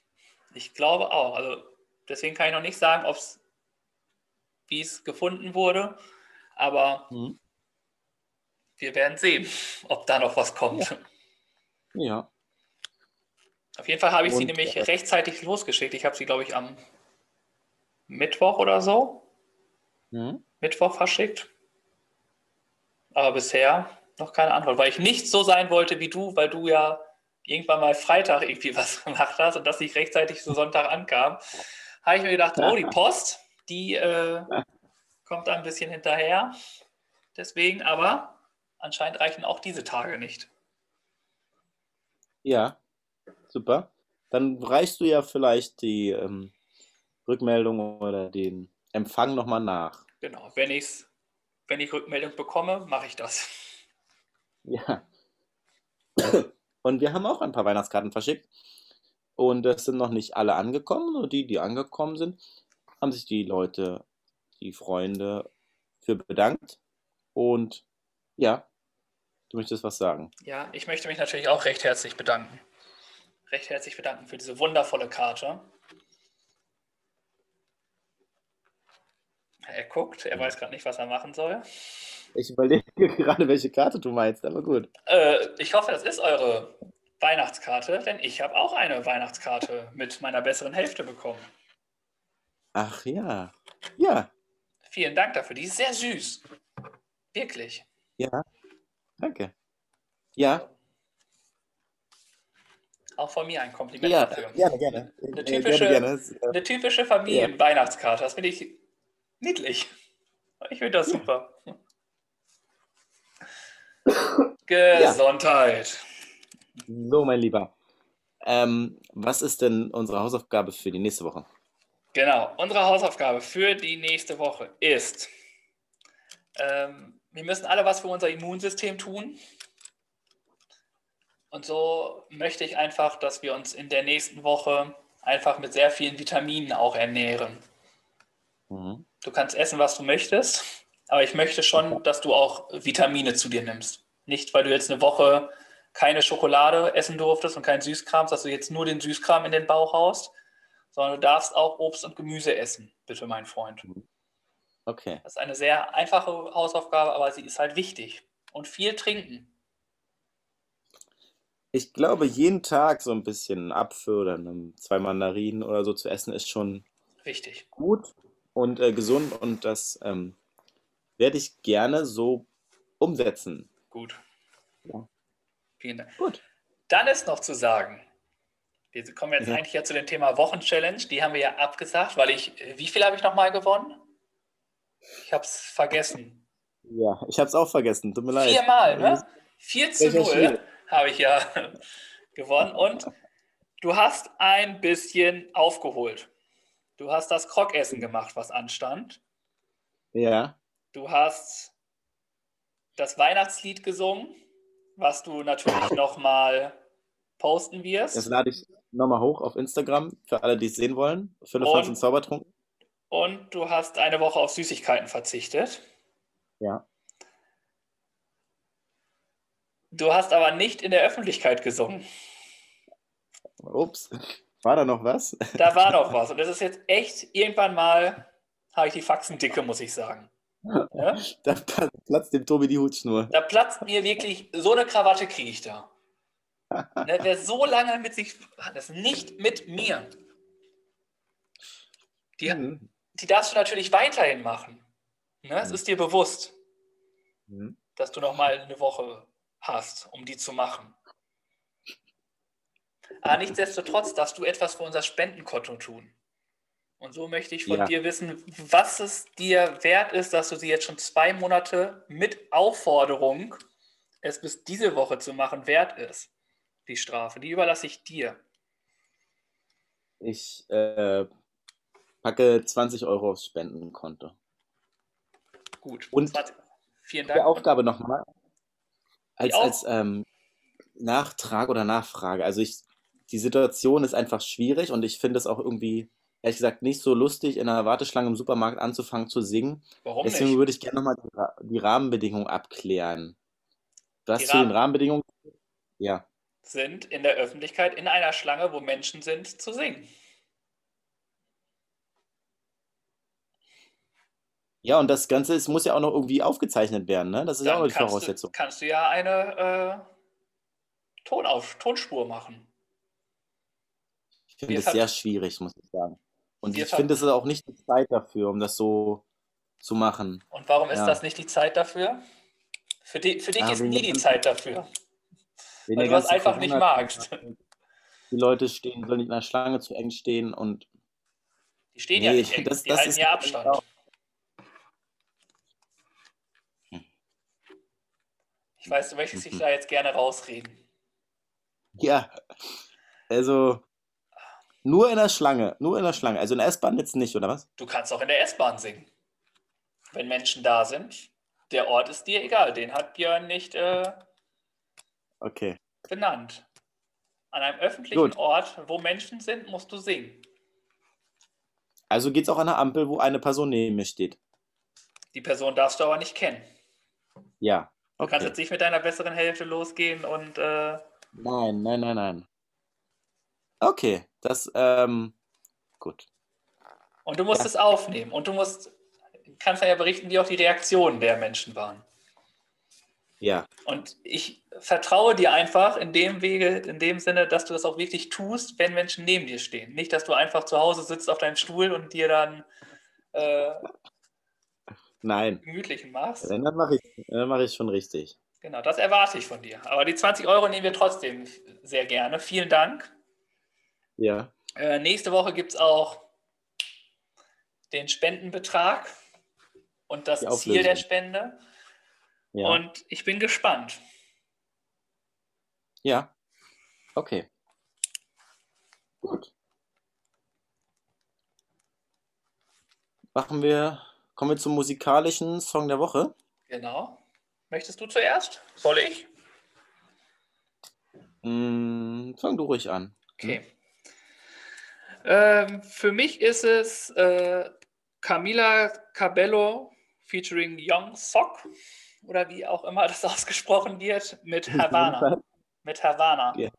Ich glaube auch. Also deswegen kann ich noch nicht sagen, ob es wie es gefunden wurde. Aber mhm. wir werden sehen, ob da noch was kommt. Ja. ja. Auf jeden Fall habe ich Und, sie nämlich äh, rechtzeitig losgeschickt. Ich habe sie, glaube ich, am Mittwoch oder so. Mhm. Mittwoch verschickt. Aber bisher noch keine Antwort, weil ich nicht so sein wollte wie du, weil du ja irgendwann mal Freitag irgendwie was gemacht hast und das nicht rechtzeitig zu Sonntag ankam. Habe ich mir gedacht, oh, die Post, die äh, kommt da ein bisschen hinterher. Deswegen, aber anscheinend reichen auch diese Tage nicht. Ja, super. Dann reichst du ja vielleicht die ähm, Rückmeldung oder den Empfang nochmal nach. Genau, wenn, ich's, wenn ich Rückmeldung bekomme, mache ich das. Ja. Und wir haben auch ein paar Weihnachtskarten verschickt. Und es sind noch nicht alle angekommen. Nur die, die angekommen sind, haben sich die Leute, die Freunde für bedankt. Und ja, du möchtest was sagen. Ja, ich möchte mich natürlich auch recht herzlich bedanken. Recht herzlich bedanken für diese wundervolle Karte. Er guckt, er weiß gerade nicht, was er machen soll. Ich überlege gerade, welche Karte du meinst, aber gut. Äh, ich hoffe, das ist eure Weihnachtskarte, denn ich habe auch eine Weihnachtskarte mit meiner besseren Hälfte bekommen. Ach ja. Ja. Vielen Dank dafür. Die ist sehr süß. Wirklich. Ja. Danke. Ja. Auch von mir ein Kompliment ja, dafür. Gerne, gerne. Eine typische, gerne, gerne. Eine typische Familienweihnachtskarte. Das finde ich niedlich. Ich finde das super. Gesundheit. So, mein Lieber. Ähm, was ist denn unsere Hausaufgabe für die nächste Woche? Genau, unsere Hausaufgabe für die nächste Woche ist, ähm, wir müssen alle was für unser Immunsystem tun. Und so möchte ich einfach, dass wir uns in der nächsten Woche einfach mit sehr vielen Vitaminen auch ernähren. Mhm. Du kannst essen, was du möchtest, aber ich möchte schon, dass du auch Vitamine zu dir nimmst. Nicht, weil du jetzt eine Woche keine Schokolade essen durftest und kein Süßkram, dass du jetzt nur den Süßkram in den Bauch haust, sondern du darfst auch Obst und Gemüse essen, bitte, mein Freund. Okay. Das ist eine sehr einfache Hausaufgabe, aber sie ist halt wichtig. Und viel trinken. Ich glaube, jeden Tag so ein bisschen Apfel oder zwei Mandarinen oder so zu essen ist schon Richtig. gut und äh, gesund und das ähm, werde ich gerne so umsetzen. Gut. Ja. Vielen Dank. Gut. Dann ist noch zu sagen, wir kommen jetzt ja. eigentlich ja zu dem Thema Wochenchallenge. Die haben wir ja abgesagt, weil ich, wie viel habe ich nochmal gewonnen? Ich habe es vergessen. Ja, ich habe es auch vergessen. Tut mir leid. Viermal, ne? 4 zu 0 habe ich ja gewonnen. Und du hast ein bisschen aufgeholt. Du hast das Krockessen gemacht, was anstand. Ja. Du hast das Weihnachtslied gesungen, was du natürlich nochmal posten wirst. Das lade ich nochmal hoch auf Instagram für alle, die es sehen wollen. Philipp und, und Zaubertrunk. Und du hast eine Woche auf Süßigkeiten verzichtet. Ja. Du hast aber nicht in der Öffentlichkeit gesungen. Ups. War da noch was? Da war noch was. Und das ist jetzt echt, irgendwann mal habe ich die Faxen dicke, muss ich sagen. Ja? Da platzt dem Tobi die Hutschnur. Da platzt mir wirklich, so eine Krawatte kriege ich da. ne, wer so lange mit sich, das nicht mit mir. Die, mhm. die darfst du natürlich weiterhin machen. Ne? Es mhm. ist dir bewusst, mhm. dass du noch mal eine Woche hast, um die zu machen. Aber nichtsdestotrotz darfst du etwas für unser Spendenkonto tun. Und so möchte ich von ja. dir wissen, was es dir wert ist, dass du sie jetzt schon zwei Monate mit Aufforderung, es bis diese Woche zu machen, wert ist. Die Strafe, die überlasse ich dir. Ich äh, packe 20 Euro aufs Spendenkonto. Gut. Und 20. vielen Dank. Die Aufgabe nochmal. Als, als ähm, Nachtrag oder Nachfrage. Also ich die Situation ist einfach schwierig und ich finde es auch irgendwie, ehrlich gesagt, nicht so lustig, in einer Warteschlange im Supermarkt anzufangen zu singen. Warum Deswegen nicht? würde ich gerne nochmal die, die Rahmenbedingungen abklären. Was zu den Rahmenbedingungen? Ja. Sind in der Öffentlichkeit in einer Schlange, wo Menschen sind, zu singen. Ja, und das Ganze es muss ja auch noch irgendwie aufgezeichnet werden, ne? Das ist ja auch noch die Voraussetzung. Du, kannst du ja eine äh, Tonauf Tonspur machen. Ich finde es sehr schwierig, muss ich sagen. Und ich finde, es ist auch nicht die Zeit dafür, um das so zu machen. Und warum ist ja. das nicht die Zeit dafür? Für, die, für dich ja, ist nie die Zeit dafür. Weil du das einfach nicht magst. Die Leute stehen, sollen nicht in der Schlange zu eng stehen und. Die stehen nee, ja nicht eng, das, die das halten ja Abstand. Ich weiß, du möchtest dich da jetzt gerne rausreden. Ja, also nur in der Schlange, nur in der Schlange. Also in der S-Bahn jetzt nicht, oder was? Du kannst auch in der S-Bahn singen. Wenn Menschen da sind. Der Ort ist dir egal. Den hat Björn nicht äh, okay. benannt. An einem öffentlichen Gut. Ort, wo Menschen sind, musst du singen. Also geht es auch an der Ampel, wo eine Person neben mir steht. Die Person darfst du aber nicht kennen. Ja. Okay. Du kannst jetzt nicht mit deiner besseren Hälfte losgehen und. Äh, nein, nein, nein, nein. Okay, das, ähm, gut. Und du musst ja. es aufnehmen und du musst, kannst ja berichten, wie auch die Reaktionen der Menschen waren. Ja. Und ich vertraue dir einfach in dem Wege, in dem Sinne, dass du das auch wirklich tust, wenn Menschen neben dir stehen. Nicht, dass du einfach zu Hause sitzt auf deinem Stuhl und dir dann äh, Nein. gemütlichen machst. Dann mache ich, mach ich schon richtig. Genau, das erwarte ich von dir. Aber die 20 Euro nehmen wir trotzdem sehr gerne. Vielen Dank. Ja. Äh, nächste Woche gibt es auch den Spendenbetrag. und das Ziel der Spende. Ja. Und ich bin gespannt. Ja. Okay. Gut. Machen wir, kommen wir zum musikalischen Song der Woche. Genau. Möchtest du zuerst? Soll ich? Mm, fang du ruhig an. Okay. Ähm, für mich ist es äh, Camila Cabello featuring Young Sock oder wie auch immer das ausgesprochen wird mit Havana. mit Havana. Yeah.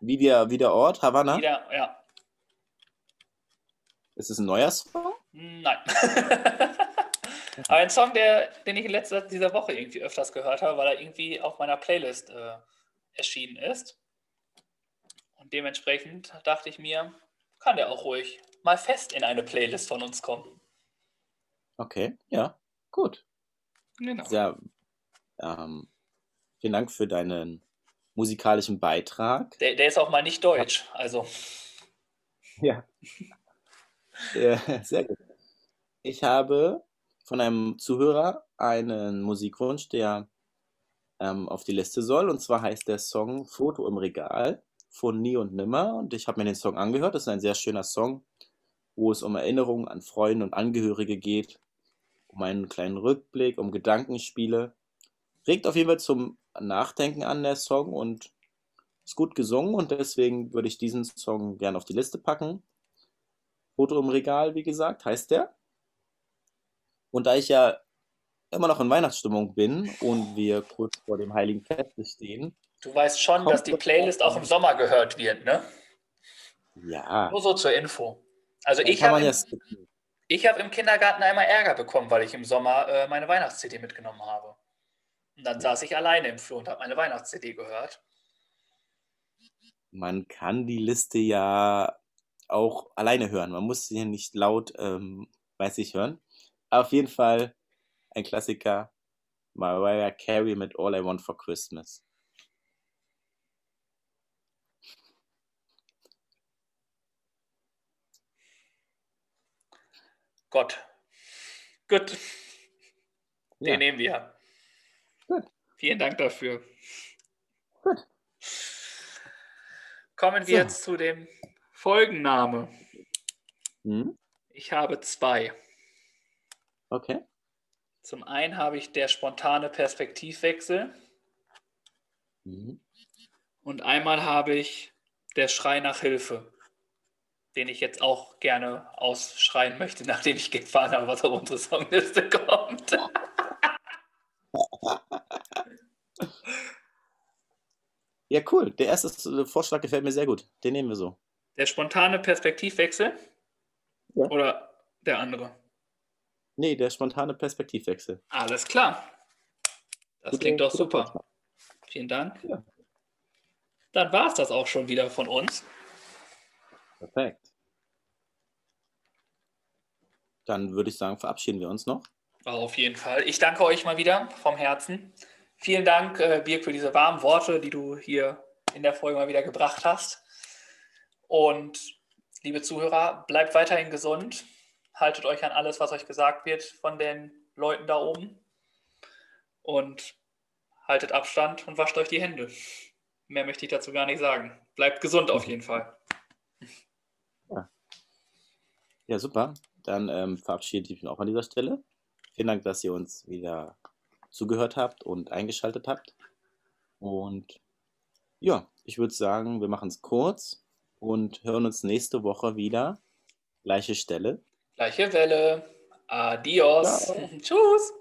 Wie, der, wie der Ort, Havana? Wieder, ja. Ist es ein neuer Song? Nein. Aber ein Song, der, den ich in letzter dieser Woche irgendwie öfters gehört habe, weil er irgendwie auf meiner Playlist äh, erschienen ist. Und dementsprechend dachte ich mir, kann der auch ruhig mal fest in eine Playlist von uns kommen. Okay, ja, gut. Genau. Sehr, ähm, vielen Dank für deinen musikalischen Beitrag. Der, der ist auch mal nicht deutsch, also. Ja. ja. Sehr gut. Ich habe von einem Zuhörer einen Musikwunsch, der ähm, auf die Liste soll. Und zwar heißt der Song Foto im Regal von Nie und Nimmer. Und ich habe mir den Song angehört. Das ist ein sehr schöner Song, wo es um Erinnerungen an Freunde und Angehörige geht, um einen kleinen Rückblick, um Gedankenspiele. Regt auf jeden Fall zum Nachdenken an der Song und ist gut gesungen und deswegen würde ich diesen Song gerne auf die Liste packen. Foto im Regal, wie gesagt, heißt der. Und da ich ja immer noch in Weihnachtsstimmung bin und wir kurz vor dem Heiligen Fest stehen. Du weißt schon, dass die Playlist auch im Sommer gehört wird, ne? Ja. Nur so zur Info. Also ich habe im, hab im Kindergarten einmal Ärger bekommen, weil ich im Sommer äh, meine Weihnachts-CD mitgenommen habe. Und dann saß ich alleine im Flur und habe meine Weihnachts-CD gehört. Man kann die Liste ja auch alleine hören. Man muss sie ja nicht laut, ähm, weiß ich, hören. Aber auf jeden Fall ein Klassiker. Mariah Carey mit All I Want for Christmas. Gott. Gut. Den ja. nehmen wir. Gut. Vielen Dank dafür. Gut. Kommen wir so. jetzt zu dem Folgenname. Hm? Ich habe zwei. Okay. Zum einen habe ich der spontane Perspektivwechsel. Mhm. Und einmal habe ich der Schrei nach Hilfe, den ich jetzt auch gerne ausschreien möchte, nachdem ich gefahren habe, was auf unsere Songliste kommt. Ja, cool. Der erste Vorschlag gefällt mir sehr gut. Den nehmen wir so. Der spontane Perspektivwechsel? Ja. Oder der andere? Nee, der spontane Perspektivwechsel. Alles klar. Das klingt doch super. Vorschlag. Vielen Dank. Ja. Dann war es das auch schon wieder von uns. Perfekt. Dann würde ich sagen, verabschieden wir uns noch. Auf jeden Fall. Ich danke euch mal wieder vom Herzen. Vielen Dank, äh, Birg, für diese warmen Worte, die du hier in der Folge mal wieder gebracht hast. Und liebe Zuhörer, bleibt weiterhin gesund haltet euch an alles, was euch gesagt wird von den Leuten da oben. Und haltet Abstand und wascht euch die Hände. Mehr möchte ich dazu gar nicht sagen. Bleibt gesund auf jeden Fall. Ja, ja super. Dann ähm, verabschiede ich mich auch an dieser Stelle. Vielen Dank, dass ihr uns wieder zugehört habt und eingeschaltet habt. Und ja, ich würde sagen, wir machen es kurz und hören uns nächste Woche wieder. Gleiche Stelle. Gleiche Welle. Adios. Ciao. Tschüss.